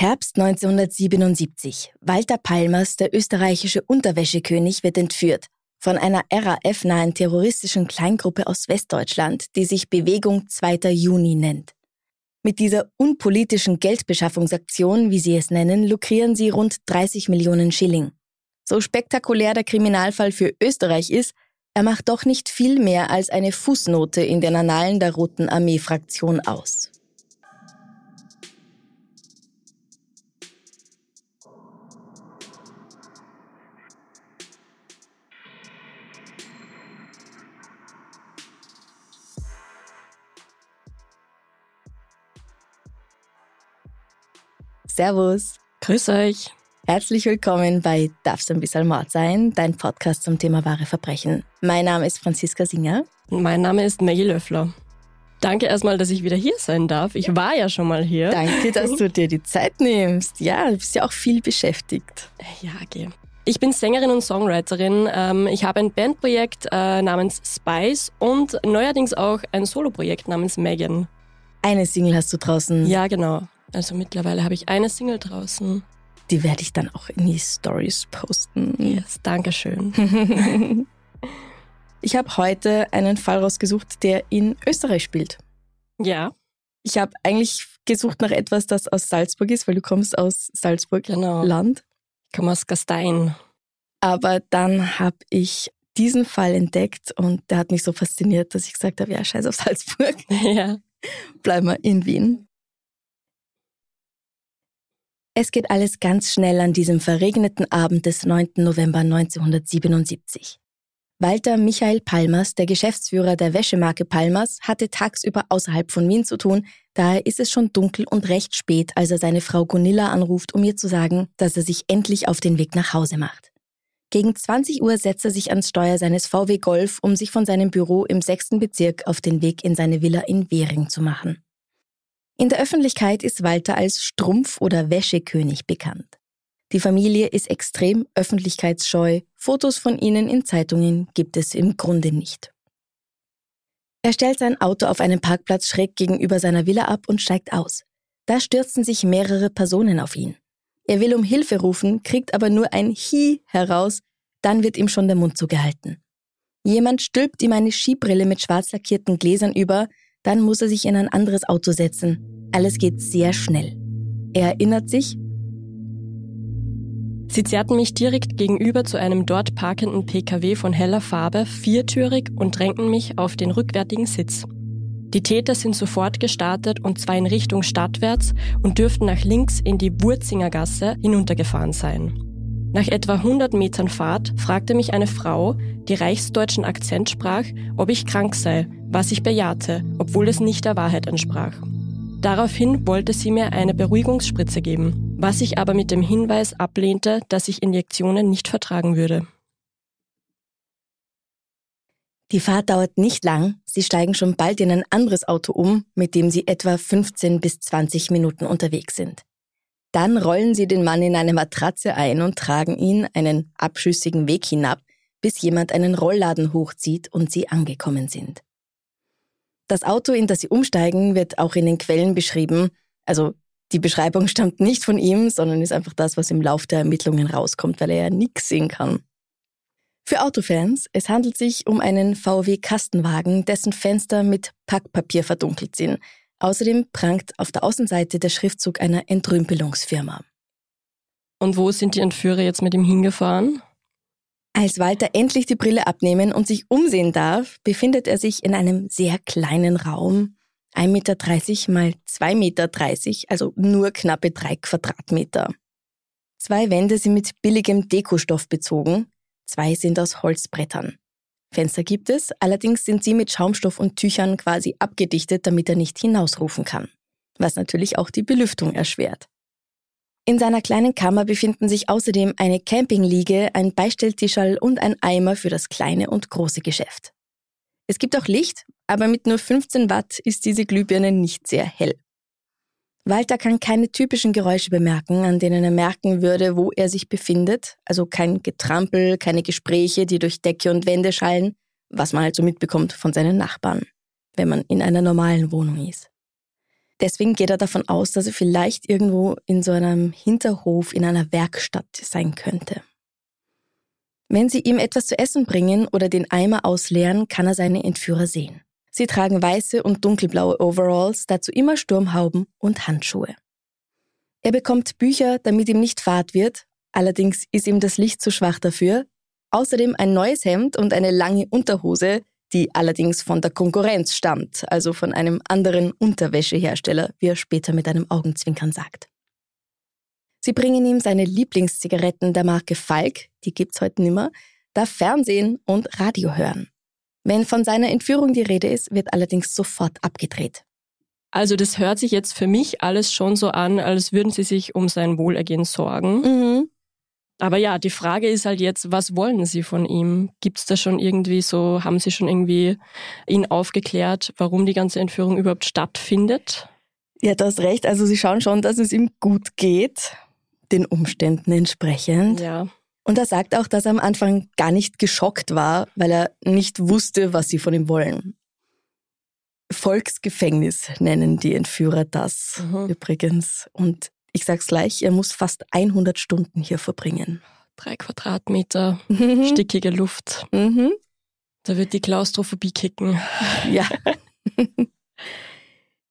Herbst 1977. Walter Palmers, der österreichische Unterwäschekönig, wird entführt von einer RAF-nahen terroristischen Kleingruppe aus Westdeutschland, die sich Bewegung 2. Juni nennt. Mit dieser unpolitischen Geldbeschaffungsaktion, wie sie es nennen, lukrieren sie rund 30 Millionen Schilling. So spektakulär der Kriminalfall für Österreich ist, er macht doch nicht viel mehr als eine Fußnote in den Annalen der Roten Armee-Fraktion aus. Servus. Grüß euch. Herzlich willkommen bei Darf's ein bisschen Mord sein, dein Podcast zum Thema wahre Verbrechen. Mein Name ist Franziska Singer. Mein Name ist Maggie Löffler. Danke erstmal, dass ich wieder hier sein darf. Ich war ja schon mal hier. Danke, dass du dir die Zeit nimmst. Ja, du bist ja auch viel beschäftigt. Ja, geh. Ich bin Sängerin und Songwriterin. Ähm, ich habe ein Bandprojekt äh, namens Spice und neuerdings auch ein Soloprojekt namens Megan. Eine Single hast du draußen. Ja, genau. Also mittlerweile habe ich eine Single draußen. Die werde ich dann auch in die Stories posten. Yes, danke schön. ich habe heute einen Fall rausgesucht, der in Österreich spielt. Ja. Ich habe eigentlich gesucht nach etwas, das aus Salzburg ist, weil du kommst aus Salzburg genau. Land. Ich komme aus Gastein. Aber dann habe ich diesen Fall entdeckt und der hat mich so fasziniert, dass ich gesagt habe, ja, scheiß auf Salzburg. Ja. Bleiben wir in Wien. Es geht alles ganz schnell an diesem verregneten Abend des 9. November 1977. Walter Michael Palmers, der Geschäftsführer der Wäschemarke Palmers, hatte tagsüber außerhalb von Wien zu tun, daher ist es schon dunkel und recht spät, als er seine Frau Gunilla anruft, um ihr zu sagen, dass er sich endlich auf den Weg nach Hause macht. Gegen 20 Uhr setzt er sich ans Steuer seines VW Golf, um sich von seinem Büro im 6. Bezirk auf den Weg in seine Villa in Währing zu machen. In der Öffentlichkeit ist Walter als Strumpf- oder Wäschekönig bekannt. Die Familie ist extrem öffentlichkeitsscheu, Fotos von ihnen in Zeitungen gibt es im Grunde nicht. Er stellt sein Auto auf einem Parkplatz schräg gegenüber seiner Villa ab und steigt aus. Da stürzen sich mehrere Personen auf ihn. Er will um Hilfe rufen, kriegt aber nur ein Hi heraus, dann wird ihm schon der Mund zugehalten. Jemand stülpt ihm eine Skibrille mit schwarz lackierten Gläsern über, dann muss er sich in ein anderes Auto setzen. Alles geht sehr schnell. Er erinnert sich, Sie zerrten mich direkt gegenüber zu einem dort parkenden Pkw von heller Farbe, viertürig und drängten mich auf den rückwärtigen Sitz. Die Täter sind sofort gestartet und zwar in Richtung stadtwärts und dürften nach links in die Wurzingergasse hinuntergefahren sein. Nach etwa 100 Metern Fahrt fragte mich eine Frau, die reichsdeutschen Akzent sprach, ob ich krank sei, was ich bejahte, obwohl es nicht der Wahrheit entsprach. Daraufhin wollte sie mir eine Beruhigungsspritze geben, was ich aber mit dem Hinweis ablehnte, dass ich Injektionen nicht vertragen würde. Die Fahrt dauert nicht lang, sie steigen schon bald in ein anderes Auto um, mit dem sie etwa 15 bis 20 Minuten unterwegs sind. Dann rollen sie den Mann in eine Matratze ein und tragen ihn einen abschüssigen Weg hinab, bis jemand einen Rollladen hochzieht und sie angekommen sind. Das Auto, in das sie umsteigen, wird auch in den Quellen beschrieben. Also die Beschreibung stammt nicht von ihm, sondern ist einfach das, was im Lauf der Ermittlungen rauskommt, weil er ja nichts sehen kann. Für Autofans, es handelt sich um einen VW Kastenwagen, dessen Fenster mit Packpapier verdunkelt sind. Außerdem prangt auf der Außenseite der Schriftzug einer Entrümpelungsfirma. Und wo sind die Entführer jetzt mit ihm hingefahren? Als Walter endlich die Brille abnehmen und sich umsehen darf, befindet er sich in einem sehr kleinen Raum, 1,30 Meter mal 2,30 Meter, also nur knappe drei Quadratmeter. Zwei Wände sind mit billigem Dekostoff bezogen, zwei sind aus Holzbrettern. Fenster gibt es, allerdings sind sie mit Schaumstoff und Tüchern quasi abgedichtet, damit er nicht hinausrufen kann, was natürlich auch die Belüftung erschwert. In seiner kleinen Kammer befinden sich außerdem eine Campingliege, ein Beistelltischall und ein Eimer für das kleine und große Geschäft. Es gibt auch Licht, aber mit nur 15 Watt ist diese Glühbirne nicht sehr hell. Walter kann keine typischen Geräusche bemerken, an denen er merken würde, wo er sich befindet, also kein Getrampel, keine Gespräche, die durch Decke und Wände schallen, was man halt so mitbekommt von seinen Nachbarn, wenn man in einer normalen Wohnung ist. Deswegen geht er davon aus, dass er vielleicht irgendwo in so einem Hinterhof in einer Werkstatt sein könnte. Wenn sie ihm etwas zu essen bringen oder den Eimer ausleeren, kann er seine Entführer sehen. Sie tragen weiße und dunkelblaue Overalls, dazu immer Sturmhauben und Handschuhe. Er bekommt Bücher, damit ihm nicht fad wird, allerdings ist ihm das Licht zu schwach dafür, außerdem ein neues Hemd und eine lange Unterhose, die allerdings von der Konkurrenz stammt, also von einem anderen Unterwäschehersteller, wie er später mit einem Augenzwinkern sagt. Sie bringen ihm seine Lieblingszigaretten der Marke Falk, die gibt's heute nimmer, darf Fernsehen und Radio hören. Wenn von seiner Entführung die Rede ist, wird allerdings sofort abgedreht. Also das hört sich jetzt für mich alles schon so an, als würden sie sich um sein Wohlergehen sorgen. Mhm. Aber ja, die Frage ist halt jetzt, was wollen Sie von ihm? Gibt es da schon irgendwie so, haben Sie schon irgendwie ihn aufgeklärt, warum die ganze Entführung überhaupt stattfindet? Ja, du hast recht. Also Sie schauen schon, dass es ihm gut geht, den Umständen entsprechend. Ja. Und er sagt auch, dass er am Anfang gar nicht geschockt war, weil er nicht wusste, was sie von ihm wollen. Volksgefängnis nennen die Entführer das Mhm. übrigens. Und ich sag's gleich, er muss fast 100 Stunden hier verbringen. Drei Quadratmeter, Mhm. stickige Luft. Mhm. Da wird die Klaustrophobie kicken. Ja.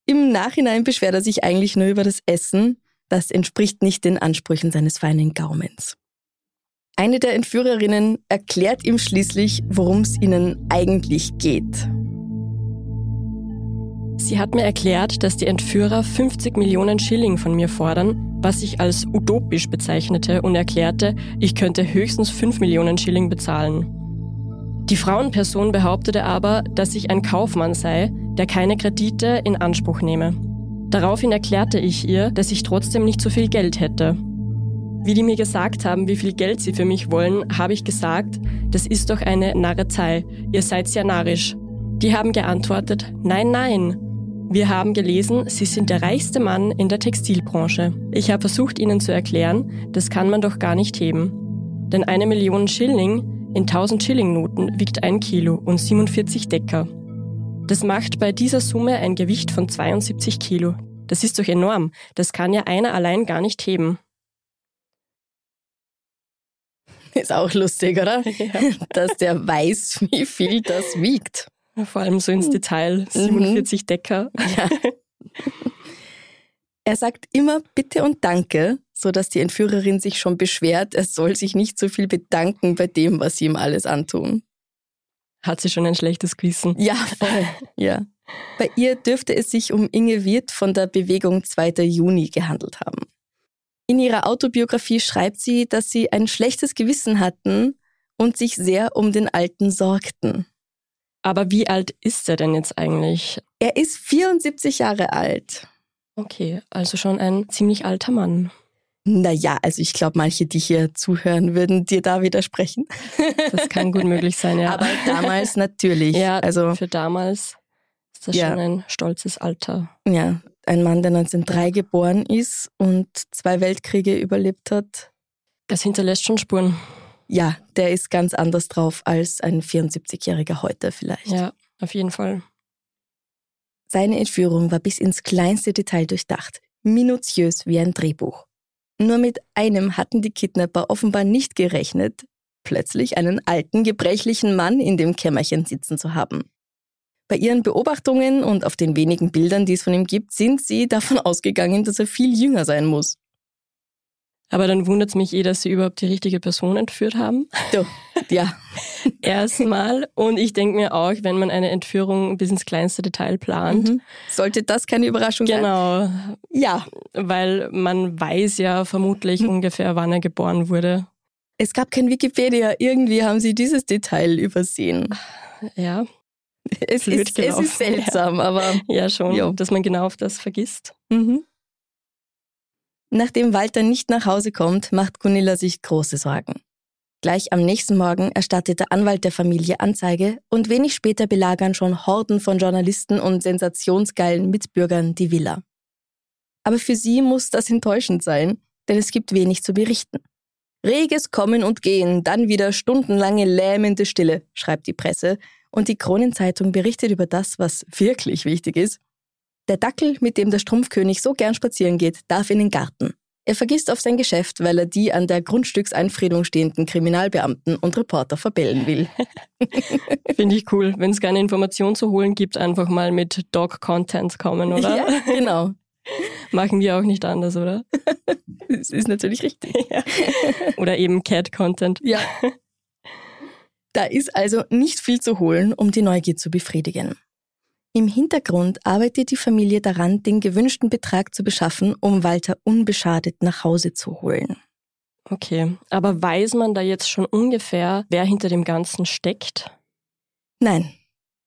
Im Nachhinein beschwert er sich eigentlich nur über das Essen. Das entspricht nicht den Ansprüchen seines feinen Gaumens. Eine der Entführerinnen erklärt ihm schließlich, worum es ihnen eigentlich geht. Sie hat mir erklärt, dass die Entführer 50 Millionen Schilling von mir fordern, was ich als utopisch bezeichnete und erklärte, ich könnte höchstens 5 Millionen Schilling bezahlen. Die Frauenperson behauptete aber, dass ich ein Kaufmann sei, der keine Kredite in Anspruch nehme. Daraufhin erklärte ich ihr, dass ich trotzdem nicht so viel Geld hätte. Wie die mir gesagt haben, wie viel Geld sie für mich wollen, habe ich gesagt, das ist doch eine Narrezei, ihr seid sehr narrisch. Die haben geantwortet, nein, nein. Wir haben gelesen, Sie sind der reichste Mann in der Textilbranche. Ich habe versucht, Ihnen zu erklären, das kann man doch gar nicht heben. Denn eine Million Schilling in 1000 Schillingnoten wiegt ein Kilo und 47 Decker. Das macht bei dieser Summe ein Gewicht von 72 Kilo. Das ist doch enorm. Das kann ja einer allein gar nicht heben. Ist auch lustig, oder? Ja. Dass der weiß, wie viel das wiegt. Vor allem so ins Detail. 47 Decker. Ja. Er sagt immer Bitte und Danke, sodass die Entführerin sich schon beschwert, er soll sich nicht so viel bedanken bei dem, was sie ihm alles antun. Hat sie schon ein schlechtes Gewissen. Ja, voll. ja. Bei ihr dürfte es sich um Inge Wirth von der Bewegung 2. Juni gehandelt haben. In ihrer Autobiografie schreibt sie, dass sie ein schlechtes Gewissen hatten und sich sehr um den Alten sorgten. Aber wie alt ist er denn jetzt eigentlich? Er ist 74 Jahre alt. Okay, also schon ein ziemlich alter Mann. Naja, also ich glaube, manche, die hier zuhören, würden dir da widersprechen. Das kann gut möglich sein, ja. Aber damals natürlich. ja, also für damals ist das Ja. schon ein stolzes Alter. ja, ein Mann, der 1903 geboren ist und zwei Weltkriege überlebt hat. Das hinterlässt schon Spuren. Ja, der ist ganz anders drauf als ein 74-Jähriger heute vielleicht. Ja, auf jeden Fall. Seine Entführung war bis ins kleinste Detail durchdacht, minutiös wie ein Drehbuch. Nur mit einem hatten die Kidnapper offenbar nicht gerechnet, plötzlich einen alten, gebrechlichen Mann in dem Kämmerchen sitzen zu haben. Bei ihren Beobachtungen und auf den wenigen Bildern, die es von ihm gibt, sind sie davon ausgegangen, dass er viel jünger sein muss. Aber dann wundert es mich eh, dass sie überhaupt die richtige Person entführt haben. Du, ja, Erstmal. Und ich denke mir auch, wenn man eine Entführung bis ins kleinste Detail plant. mhm. sollte das keine Überraschung sein? Genau, Ja, weil man weiß ja vermutlich Mhm. ungefähr, wann er geboren wurde. es gab kein Wikipedia. Irgendwie haben sie dieses Detail übersehen. Ja, Es, ist, es ist seltsam, aber ja schon, Jo. dass man genau auf das vergisst. Mhm. Nachdem Walter nicht nach Hause kommt, macht Gunilla sich große Sorgen. Gleich am nächsten Morgen erstattet der Anwalt der Familie Anzeige und wenig später belagern schon Horden von Journalisten und sensationsgeilen Mitbürgern die Villa. Aber für sie muss das enttäuschend sein, denn es gibt wenig zu berichten. Reges Kommen und Gehen, dann wieder stundenlange lähmende Stille, schreibt die Presse, und die Kronenzeitung berichtet über das, was wirklich wichtig ist. Der Dackel, mit dem der Strumpfkönig so gern spazieren geht, darf in den Garten. Er vergisst auf sein Geschäft, weil er die an der Grundstückseinfriedung stehenden Kriminalbeamten und Reporter verbellen will. Finde ich cool. Wenn es keine Information zu holen gibt, einfach mal mit Dog-Content kommen, oder? Ja, genau. Machen wir auch nicht anders, oder? das ist natürlich richtig. Ja. Oder eben Cat-Content. Ja. Da ist also nicht viel zu holen, um die Neugier zu befriedigen. Im Hintergrund arbeitet die Familie daran, den gewünschten Betrag zu beschaffen, um Walter unbeschadet nach Hause zu holen. Okay, aber weiß man da jetzt schon ungefähr, wer hinter dem Ganzen steckt? Nein,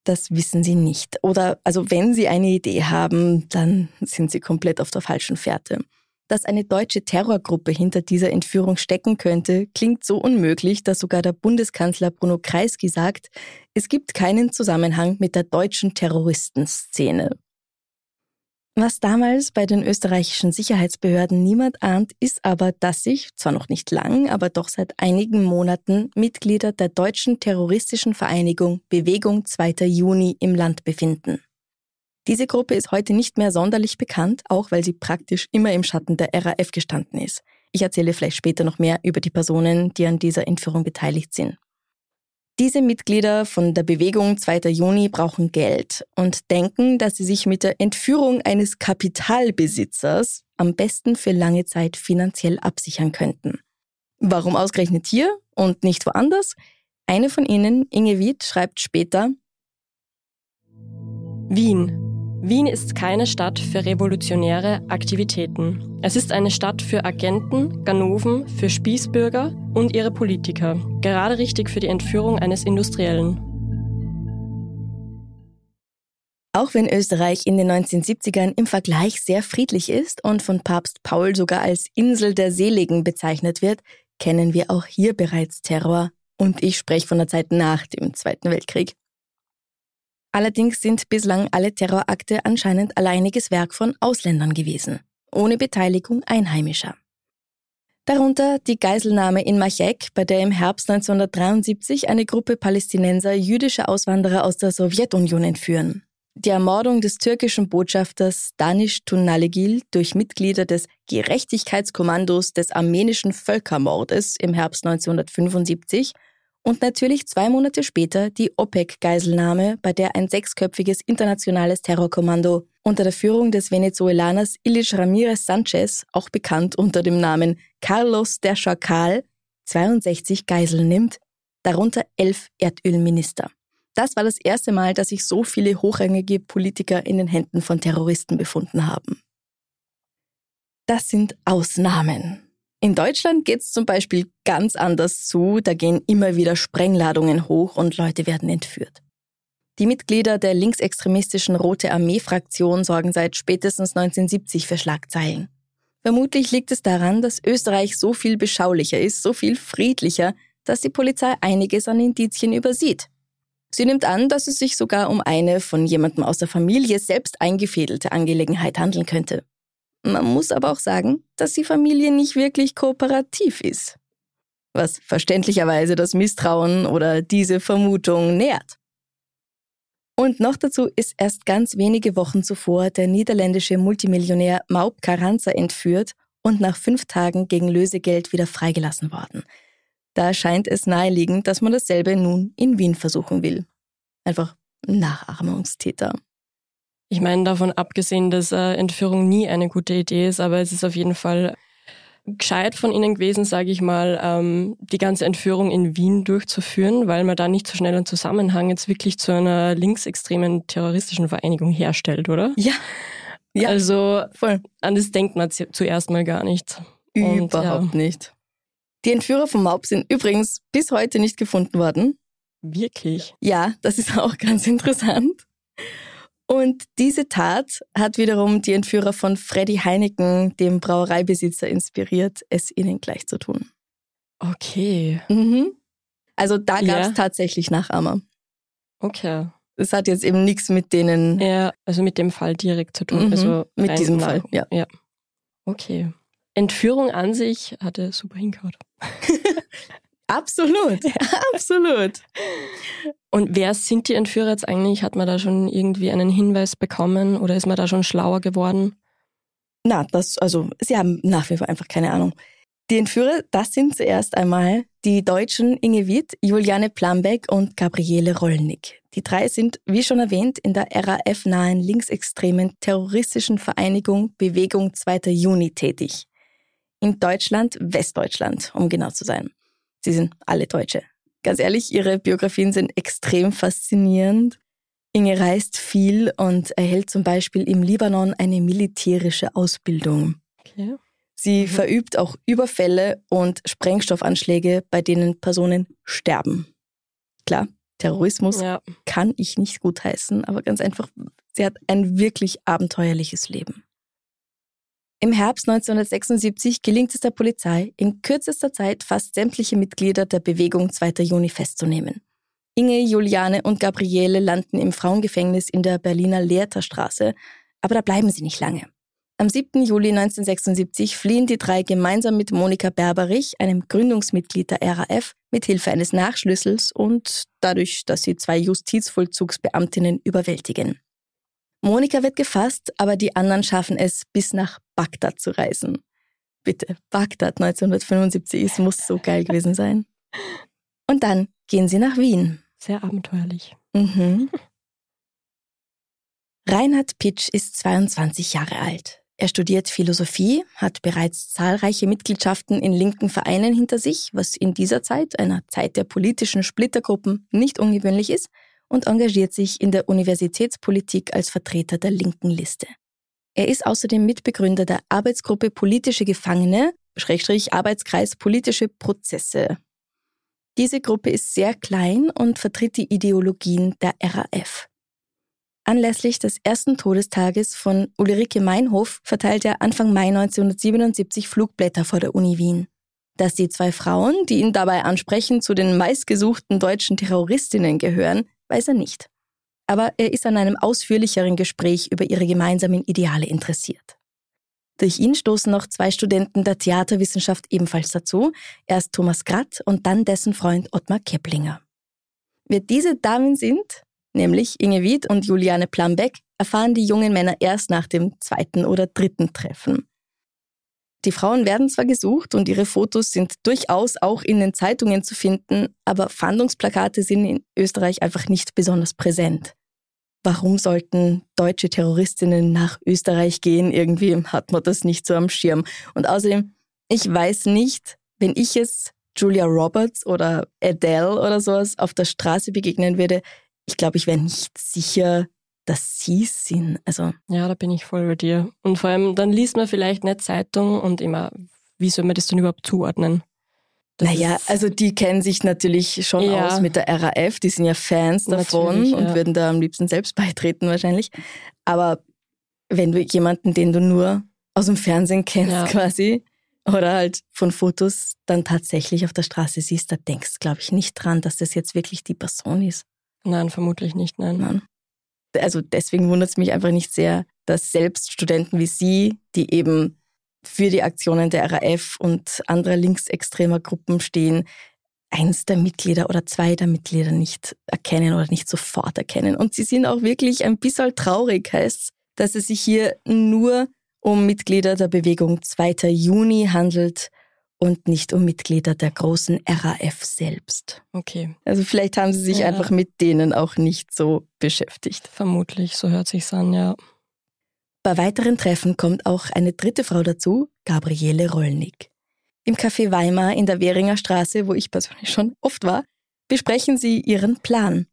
das wissen sie nicht. Oder also wenn sie eine Idee haben, dann sind sie komplett auf der falschen Fährte. Dass eine deutsche Terrorgruppe hinter dieser Entführung stecken könnte, klingt so unmöglich, dass sogar der Bundeskanzler Bruno Kreisky sagt, es gibt keinen Zusammenhang mit der deutschen Terroristenszene. Was damals bei den österreichischen Sicherheitsbehörden niemand ahnt, ist aber, dass sich, zwar noch nicht lang, aber doch seit einigen Monaten Mitglieder der deutschen terroristischen Vereinigung Bewegung 2. Juni im Land befinden. Diese Gruppe ist heute nicht mehr sonderlich bekannt, auch weil sie praktisch immer im Schatten der RAF gestanden ist. Ich erzähle vielleicht später noch mehr über die Personen, die an dieser Entführung beteiligt sind. Diese Mitglieder von der Bewegung 2. Juni brauchen Geld und denken, dass sie sich mit der Entführung eines Kapitalbesitzers am besten für lange Zeit finanziell absichern könnten. Warum ausgerechnet hier und nicht woanders? Eine von ihnen, Inge Wied, schreibt später, Wien, Wien ist keine Stadt für revolutionäre Aktivitäten. Es ist eine Stadt für Agenten, Ganoven, für Spießbürger und ihre Politiker. Gerade richtig für die Entführung eines Industriellen. Auch wenn Österreich in den 1970ern im Vergleich sehr friedlich ist und von Papst Paul sogar als Insel der Seligen bezeichnet wird, kennen wir auch hier bereits Terror. Und ich spreche von der Zeit nach dem Zweiten Weltkrieg. Allerdings sind bislang alle Terrorakte anscheinend alleiniges Werk von Ausländern gewesen, ohne Beteiligung Einheimischer. Darunter die Geiselnahme in Machek, bei der im Herbst 1973 eine Gruppe Palästinenser jüdische Auswanderer aus der Sowjetunion entführen. Die Ermordung des türkischen Botschafters Danish Tunalegil durch Mitglieder des Gerechtigkeitskommandos des armenischen Völkermordes im Herbst 1975 und natürlich zwei Monate später die OPEC-Geiselnahme, bei der ein sechsköpfiges internationales Terrorkommando unter der Führung des Venezolaners Ilich Ramirez Sanchez, auch bekannt unter dem Namen Carlos der Schakal, 62 Geiseln nimmt, darunter elf Erdölminister. Das war das erste Mal, dass sich so viele hochrangige Politiker in den Händen von Terroristen befunden haben. Das sind Ausnahmen. In Deutschland geht es zum Beispiel ganz anders zu. Da gehen immer wieder Sprengladungen hoch und Leute werden entführt. Die Mitglieder der linksextremistischen Rote Armee-Fraktion sorgen seit spätestens 1970 für Schlagzeilen. Vermutlich liegt es daran, dass Österreich so viel beschaulicher ist, so viel friedlicher, dass die Polizei einiges an Indizien übersieht. Sie nimmt an, dass es sich sogar um eine von jemandem aus der Familie selbst eingefädelte Angelegenheit handeln könnte. Man muss aber auch sagen, dass die Familie nicht wirklich kooperativ ist. Was verständlicherweise das Misstrauen oder diese Vermutung nährt. Und noch dazu ist erst ganz wenige Wochen zuvor der niederländische Multimillionär Maup Carranza entführt und nach fünf Tagen gegen Lösegeld wieder freigelassen worden. Da scheint es naheliegend, dass man dasselbe nun in Wien versuchen will. Einfach Nachahmungstäter. Ich meine, davon abgesehen, dass äh, Entführung nie eine gute Idee ist, aber es ist auf jeden Fall gescheit von ihnen gewesen, sage ich mal, ähm, die ganze Entführung in Wien durchzuführen, weil man da nicht so schnell einen Zusammenhang jetzt wirklich zu einer linksextremen terroristischen Vereinigung herstellt, oder? Ja. ja also voll. an das denkt man zuerst mal gar nicht. Überhaupt Und, ja. nicht. Die Entführer vom Maub sind übrigens bis heute nicht gefunden worden. Wirklich? Ja, das ist auch ganz interessant. Und diese Tat hat wiederum die Entführer von Freddy Heineken, dem Brauereibesitzer, inspiriert, es ihnen gleich zu tun. Okay. Mhm. Also da gab es Ja. tatsächlich Nachahmer. Okay. Es hat jetzt eben nichts mit denen, Ja, also mit dem Fall direkt zu tun. Mhm, Also mit diesem Fall, ja. ja. Okay. Entführung an sich hatte super hingehauen. Absolut, absolut. Und wer sind die Entführer jetzt eigentlich? Hat man da schon irgendwie einen Hinweis bekommen oder ist man da schon schlauer geworden? Na, das, also, sie haben nach wie vor einfach keine Ahnung. Die Entführer, das sind zuerst einmal die Deutschen Inge Witt, Juliane Plambeck und Gabriele Rollnick. Die drei sind, wie schon erwähnt, in der RAF-nahen linksextremen terroristischen Vereinigung Bewegung 2. Juni tätig. In Deutschland, Westdeutschland, um genau zu sein. Sie sind alle Deutsche. Ganz ehrlich, ihre Biografien sind extrem faszinierend. Inge reist viel und erhält zum Beispiel im Libanon eine militärische Ausbildung. Okay. Sie Mhm. verübt auch Überfälle und Sprengstoffanschläge, bei denen Personen sterben. Klar, Terrorismus Ja. kann ich nicht gutheißen, aber ganz einfach, sie hat ein wirklich abenteuerliches Leben. Im Herbst 1976 gelingt es der Polizei, in kürzester Zeit fast sämtliche Mitglieder der Bewegung 2. Juni festzunehmen. Inge, Juliane und Gabriele landen im Frauengefängnis in der Berliner Lehrterstraße, aber da bleiben sie nicht lange. Am 7. Juli 1976 fliehen die drei gemeinsam mit Monika Berberich, einem Gründungsmitglied der RAF, mit Hilfe eines Nachschlüssels und dadurch, dass sie zwei Justizvollzugsbeamtinnen überwältigen. Monika wird gefasst, aber die anderen schaffen es, bis nach Bagdad zu reisen. Bitte, Bagdad 1975, es muss so geil gewesen sein. Und dann gehen sie nach Wien. Sehr abenteuerlich. Mhm. Reinhard Pitsch ist 22 Jahre alt. Er studiert Philosophie, hat bereits zahlreiche Mitgliedschaften in linken Vereinen hinter sich, was in dieser Zeit, einer Zeit der politischen Splittergruppen, nicht ungewöhnlich ist, und engagiert sich in der Universitätspolitik als Vertreter der linken Liste. Er ist außerdem Mitbegründer der Arbeitsgruppe Politische Gefangene, Schrägstrich Arbeitskreis Politische Prozesse. Diese Gruppe ist sehr klein und vertritt die Ideologien der RAF. Anlässlich des ersten Todestages von Ulrike Meinhof verteilt er Anfang Mai 1977 Flugblätter vor der Uni Wien. Dass die zwei Frauen, die ihn dabei ansprechen, zu den meistgesuchten deutschen Terroristinnen gehören, weiß er nicht. Aber er ist an einem ausführlicheren Gespräch über ihre gemeinsamen Ideale interessiert. Durch ihn stoßen noch zwei Studenten der Theaterwissenschaft ebenfalls dazu, erst Thomas Gratt und dann dessen Freund Ottmar Keplinger. Wer diese Damen sind, nämlich Inge Wied und Juliane Plambeck, erfahren die jungen Männer erst nach dem zweiten oder dritten Treffen. Die Frauen werden zwar gesucht und ihre Fotos sind durchaus auch in den Zeitungen zu finden, aber Fahndungsplakate sind in Österreich einfach nicht besonders präsent. Warum sollten deutsche Terroristinnen nach Österreich gehen? Irgendwie hat man das nicht so am Schirm. Und außerdem, ich weiß nicht, wenn ich es Julia Roberts oder Adele oder sowas auf der Straße begegnen würde, ich glaube, ich wäre nicht sicher, dass sie es sind. Also, Ja, da bin ich voll bei dir. Und vor allem, dann liest man vielleicht nicht Zeitung und immer, wie soll man das dann überhaupt zuordnen? Naja, also die kennen sich natürlich schon Ja. aus mit der RAF, die sind ja Fans davon Natürlich, und ja. würden da am liebsten selbst beitreten wahrscheinlich. Aber wenn du jemanden, den du nur aus dem Fernsehen kennst Ja. quasi, oder halt von Fotos dann tatsächlich auf der Straße siehst, da denkst du, glaube ich, nicht dran, dass das jetzt wirklich die Person ist. Nein, vermutlich nicht, nein. Nein. Also deswegen wundert es mich einfach nicht sehr, dass selbst Studenten wie Sie, die eben für die Aktionen der RAF und anderer linksextremer Gruppen stehen, eins der Mitglieder oder zwei der Mitglieder nicht erkennen oder nicht sofort erkennen. Und sie sind auch wirklich ein bisschen traurig, heißt dass es sich hier nur um Mitglieder der Bewegung 2. Juni handelt und nicht um Mitglieder der großen RAF selbst. Okay, Also vielleicht haben sie sich Ja. einfach mit denen auch nicht so beschäftigt. vermutlich, so hört sich's an, ja. Bei weiteren Treffen kommt auch eine dritte Frau dazu, Gabriele Rollnick. Im Café Weimar in der Währinger Straße, wo ich persönlich schon oft war, besprechen sie ihren Plan.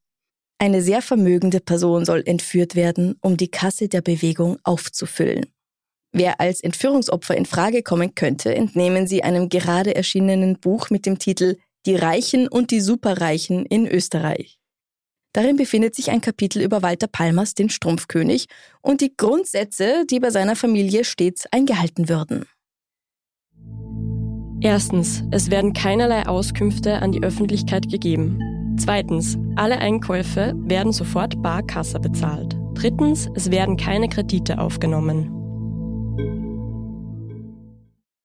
Eine sehr vermögende Person soll entführt werden, um die Kasse der Bewegung aufzufüllen. Wer als Entführungsopfer in Frage kommen könnte, entnehmen sie einem gerade erschienenen Buch mit dem Titel Die Reichen und die Superreichen in Österreich. Darin befindet sich ein Kapitel über Walter Palmers, den Strumpfkönig, und die Grundsätze, die bei seiner Familie stets eingehalten würden. Erstens, es werden keinerlei Auskünfte an die Öffentlichkeit gegeben. Zweitens, alle Einkäufe werden sofort bar Kassa bezahlt. Drittens, es werden keine Kredite aufgenommen.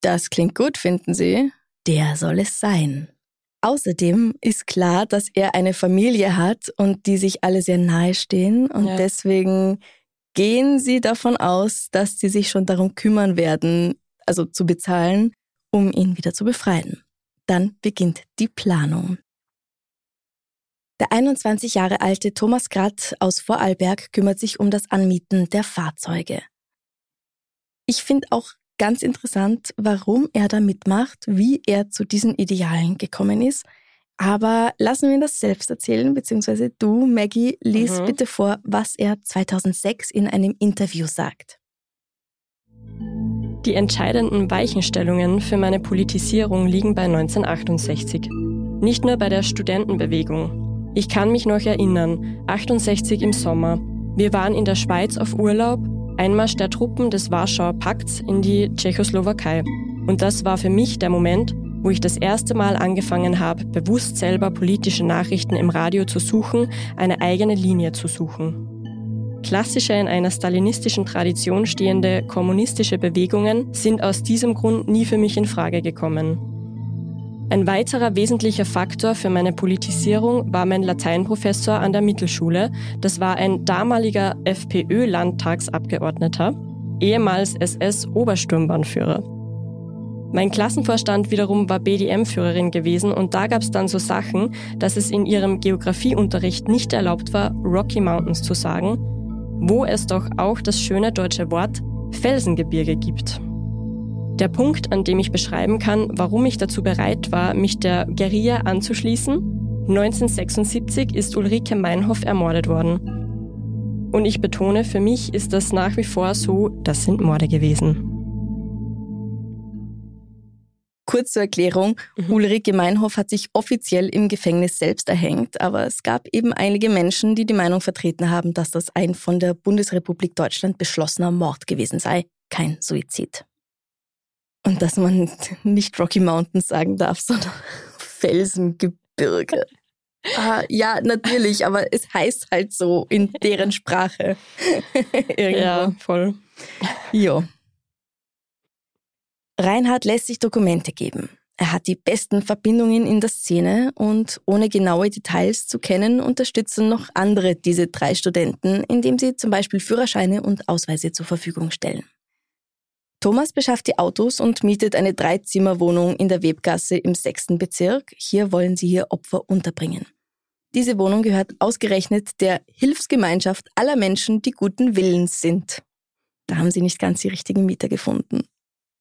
Das klingt gut, finden Sie? Der soll es sein. Außerdem ist klar, dass er eine Familie hat und die sich alle sehr nahe stehen und ja. deswegen gehen Sie davon aus, dass sie sich schon darum kümmern werden, also zu bezahlen, um ihn wieder zu befreien. Dann beginnt die Planung. Der 21 Jahre alte Thomas Gratt aus Vorarlberg kümmert sich um das Anmieten der Fahrzeuge. Ich finde auch ganz interessant, warum er da mitmacht, wie er zu diesen Idealen gekommen ist. Aber lassen wir ihn das selbst erzählen, beziehungsweise du, Maggie, lies mhm. bitte vor, was er 2006 in einem Interview sagt. Die entscheidenden Weichenstellungen für meine Politisierung liegen bei 1968. Nicht nur bei der Studentenbewegung. Ich kann mich noch erinnern, 68 im Sommer. Wir waren in der Schweiz auf Urlaub Einmarsch der Truppen des Warschauer Pakts in die Tschechoslowakei. Und das war für mich der Moment, wo ich das erste Mal angefangen habe, bewusst selber politische Nachrichten im Radio zu suchen, eine eigene Linie zu suchen. Klassische in einer stalinistischen Tradition stehende kommunistische Bewegungen sind aus diesem Grund nie für mich in Frage gekommen. Ein weiterer wesentlicher Faktor für meine Politisierung war mein Lateinprofessor an der Mittelschule. Das war ein damaliger FPÖ-Landtagsabgeordneter, ehemals SS-Obersturmbahnführer. Mein Klassenvorstand wiederum war BDM-Führerin gewesen und da gab es dann so Sachen, dass es in ihrem Geografieunterricht nicht erlaubt war, Rocky Mountains zu sagen, wo es doch auch das schöne deutsche Wort Felsengebirge gibt. Der Punkt, an dem ich beschreiben kann, warum ich dazu bereit war, mich der Guerilla anzuschließen, 1976 ist Ulrike Meinhoff ermordet worden. Und ich betone, für mich ist das nach wie vor so, das sind Morde gewesen. Kurz zur Erklärung, mhm. Ulrike Meinhoff hat sich offiziell im Gefängnis selbst erhängt, aber es gab eben einige Menschen, die die Meinung vertreten haben, dass das ein von der Bundesrepublik Deutschland beschlossener Mord gewesen sei, kein Suizid. Und dass man nicht Rocky Mountains sagen darf, sondern Felsengebirge. Ah, ja, natürlich, aber es heißt halt so in deren Sprache. ja, voll. Jo. Reinhard lässt sich Dokumente geben. Er hat die besten Verbindungen in der Szene und ohne genaue Details zu kennen, unterstützen noch andere diese drei Studenten, indem sie zum Beispiel Führerscheine und Ausweise zur Verfügung stellen. Thomas beschafft die Autos und mietet eine Dreizimmerwohnung in der Webgasse im sechsten Bezirk. Hier wollen sie ihr Opfer unterbringen. Diese Wohnung gehört ausgerechnet der Hilfsgemeinschaft aller Menschen, die guten Willens sind. Da haben sie nicht ganz die richtigen Mieter gefunden.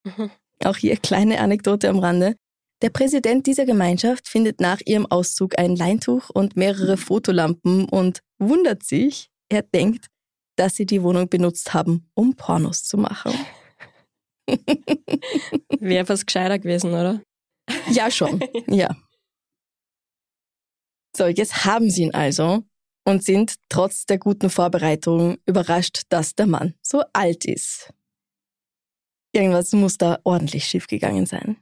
Mhm. Auch hier kleine Anekdote am Rande. Der Präsident dieser Gemeinschaft findet nach ihrem Auszug ein Leintuch und mehrere Fotolampen und wundert sich, er denkt, dass sie die Wohnung benutzt haben, um Pornos zu machen. Wäre was gescheiter gewesen, oder? Ja, schon. Ja. So, jetzt haben sie ihn also und sind trotz der guten Vorbereitung überrascht, dass der Mann so alt ist. Irgendwas muss da ordentlich schiefgegangen sein.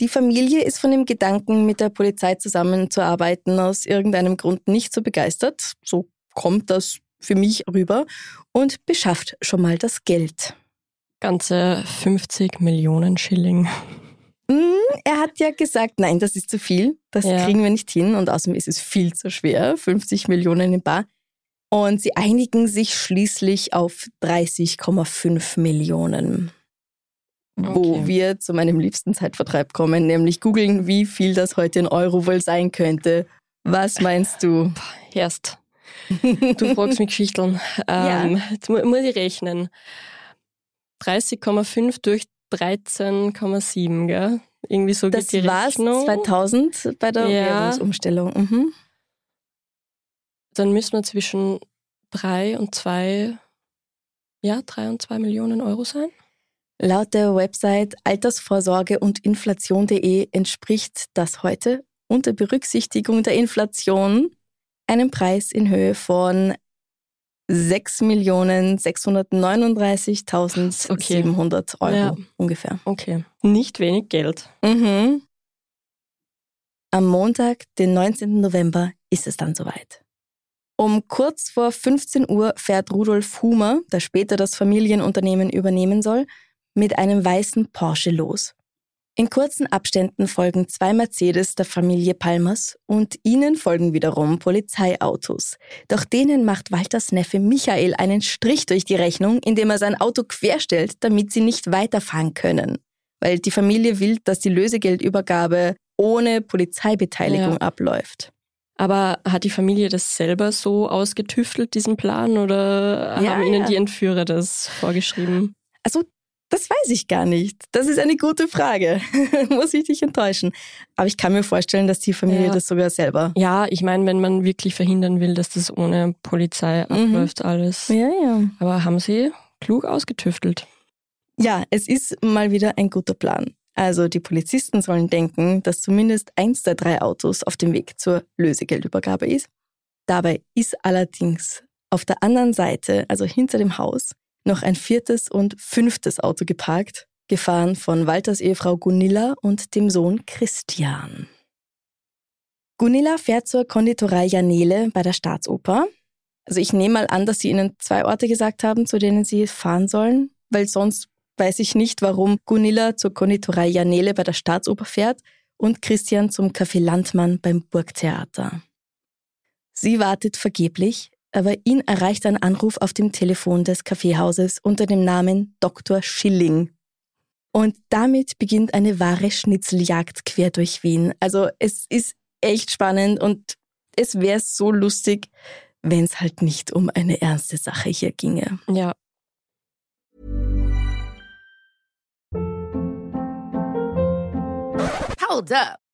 Die Familie ist von dem Gedanken, mit der Polizei zusammenzuarbeiten, aus irgendeinem Grund nicht so begeistert. So kommt das für mich rüber und beschafft schon mal das Geld. Ganze 50 Millionen Schilling. Mm, er hat ja gesagt, nein, das ist zu viel, das ja. kriegen wir nicht hin und außerdem ist es viel zu schwer, 50 Millionen im Bar. Und sie einigen sich schließlich auf 30,5 Millionen. Okay. Wo wir zu meinem liebsten Zeitvertreib kommen, nämlich googeln, wie viel das heute in Euro wohl sein könnte. Was meinst du? Erst. Du fragst mich Geschichteln. Ähm, ja. Jetzt muss ich rechnen. 30,5 durch 13,7, gell? Irgendwie so das geht die Rechnung. 2000 bei der ja. Währungsumstellung. Mhm. Dann müssen wir zwischen 3 und 2, ja, 3 und 2 Millionen Euro sein. Laut der Website altersvorsorge und inflation.de entspricht das heute unter Berücksichtigung der Inflation einen Preis in Höhe von 6.639.700 Euro ja. ungefähr. Okay, nicht wenig Geld. Mhm. Am Montag, den 19. November, ist es dann soweit. Um kurz vor 15 Uhr fährt Rudolf Humer, der später das Familienunternehmen übernehmen soll, mit einem weißen Porsche los. In kurzen Abständen folgen zwei Mercedes der Familie Palmers und ihnen folgen wiederum Polizeiautos. Doch denen macht Walters Neffe Michael einen Strich durch die Rechnung, indem er sein Auto querstellt, damit sie nicht weiterfahren können. Weil die Familie will, dass die Lösegeldübergabe ohne Polizeibeteiligung ja. abläuft. Aber hat die Familie das selber so ausgetüftelt, diesen Plan, oder ja, haben Ihnen ja. die Entführer das vorgeschrieben? Also das weiß ich gar nicht. Das ist eine gute Frage. Muss ich dich enttäuschen. Aber ich kann mir vorstellen, dass die Familie ja. das sogar selber. Ja, ich meine, wenn man wirklich verhindern will, dass das ohne Polizei mhm. abläuft, alles. Ja, ja. Aber haben sie klug ausgetüftelt. Ja, es ist mal wieder ein guter Plan. Also die Polizisten sollen denken, dass zumindest eins der drei Autos auf dem Weg zur Lösegeldübergabe ist. Dabei ist allerdings auf der anderen Seite, also hinter dem Haus, noch ein viertes und fünftes Auto geparkt, gefahren von Walters Ehefrau Gunilla und dem Sohn Christian. Gunilla fährt zur Konditorei Janele bei der Staatsoper. Also ich nehme mal an, dass sie ihnen zwei Orte gesagt haben, zu denen sie fahren sollen, weil sonst weiß ich nicht, warum Gunilla zur Konditorei Janele bei der Staatsoper fährt und Christian zum Café Landmann beim Burgtheater. Sie wartet vergeblich, aber ihn erreicht ein Anruf auf dem Telefon des Kaffeehauses unter dem Namen Dr. Schilling. Und damit beginnt eine wahre Schnitzeljagd quer durch Wien. Also es ist echt spannend und es wäre so lustig, wenn es halt nicht um eine ernste Sache hier ginge. Ja. Hold up.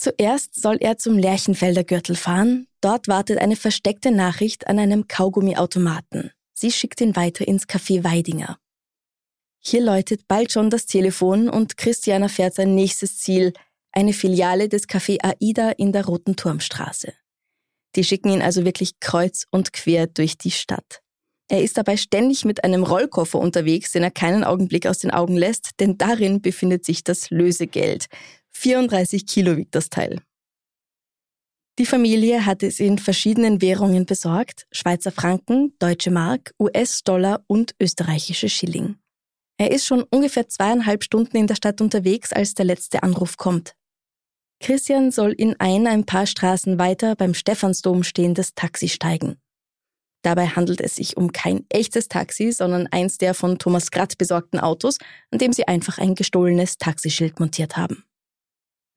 Zuerst soll er zum Lerchenfelder Gürtel fahren. Dort wartet eine versteckte Nachricht an einem Kaugummiautomaten. Sie schickt ihn weiter ins Café Weidinger. Hier läutet bald schon das Telefon und Christian erfährt sein nächstes Ziel, eine Filiale des Café AIDA in der Roten Turmstraße. Die schicken ihn also wirklich kreuz und quer durch die Stadt. Er ist dabei ständig mit einem Rollkoffer unterwegs, den er keinen Augenblick aus den Augen lässt, denn darin befindet sich das Lösegeld. 34 Kilo wiegt das Teil. Die Familie hat es in verschiedenen Währungen besorgt, Schweizer Franken, Deutsche Mark, US-Dollar und österreichische Schilling. Er ist schon ungefähr zweieinhalb Stunden in der Stadt unterwegs, als der letzte Anruf kommt. Christian soll in ein ein paar Straßen weiter beim Stephansdom stehendes Taxi steigen. Dabei handelt es sich um kein echtes Taxi, sondern eins der von Thomas Gratt besorgten Autos, an dem sie einfach ein gestohlenes Taxischild montiert haben.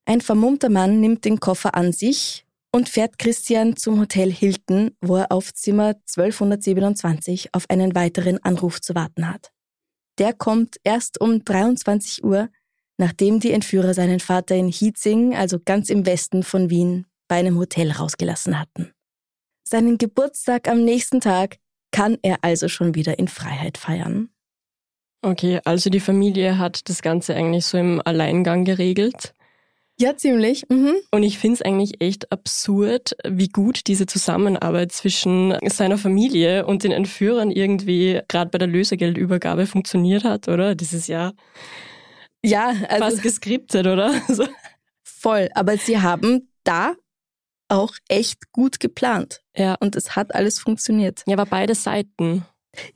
Ein vermummter Mann nimmt den Koffer an sich und fährt Christian zum Hotel Hilton, wo er auf Zimmer 1227 auf einen weiteren Anruf zu warten hat. Der kommt erst um 23 Uhr, nachdem die Entführer seinen Vater in Hietzing, also ganz im Westen von Wien, bei einem Hotel rausgelassen hatten. Seinen Geburtstag am nächsten Tag kann er also schon wieder in Freiheit feiern. Okay, also die Familie hat das Ganze eigentlich so im Alleingang geregelt. Ja, ziemlich. Mhm. Und ich finde es eigentlich echt absurd, wie gut diese Zusammenarbeit zwischen seiner Familie und den Entführern irgendwie gerade bei der Lösegeldübergabe funktioniert hat, oder? Dieses Jahr. Ja, also fast geskriptet, oder? Voll. Aber sie haben da auch echt gut geplant. Ja. Und es hat alles funktioniert. Ja, aber beide Seiten.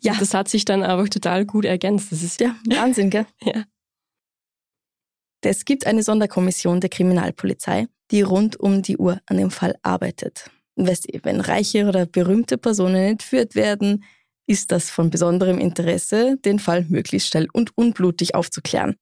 Ja. Und das hat sich dann einfach total gut ergänzt. Das ist Ja, Wahnsinn, gell? Ja. Es gibt eine Sonderkommission der Kriminalpolizei, die rund um die Uhr an dem Fall arbeitet. Weißt du, wenn reiche oder berühmte Personen entführt werden, ist das von besonderem Interesse, den Fall möglichst schnell und unblutig aufzuklären.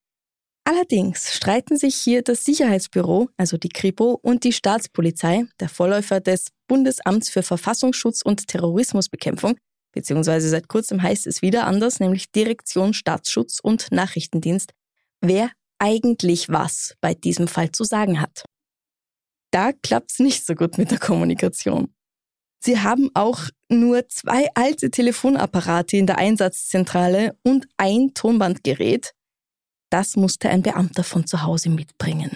Allerdings streiten sich hier das Sicherheitsbüro, also die Kripo, und die Staatspolizei, der Vorläufer des Bundesamts für Verfassungsschutz und Terrorismusbekämpfung, beziehungsweise seit kurzem heißt es wieder anders, nämlich Direktion Staatsschutz und Nachrichtendienst, wer eigentlich was bei diesem Fall zu sagen hat. Da klappt's nicht so gut mit der Kommunikation. Sie haben auch nur zwei alte Telefonapparate in der Einsatzzentrale und ein Tonbandgerät. Das musste ein Beamter von zu Hause mitbringen.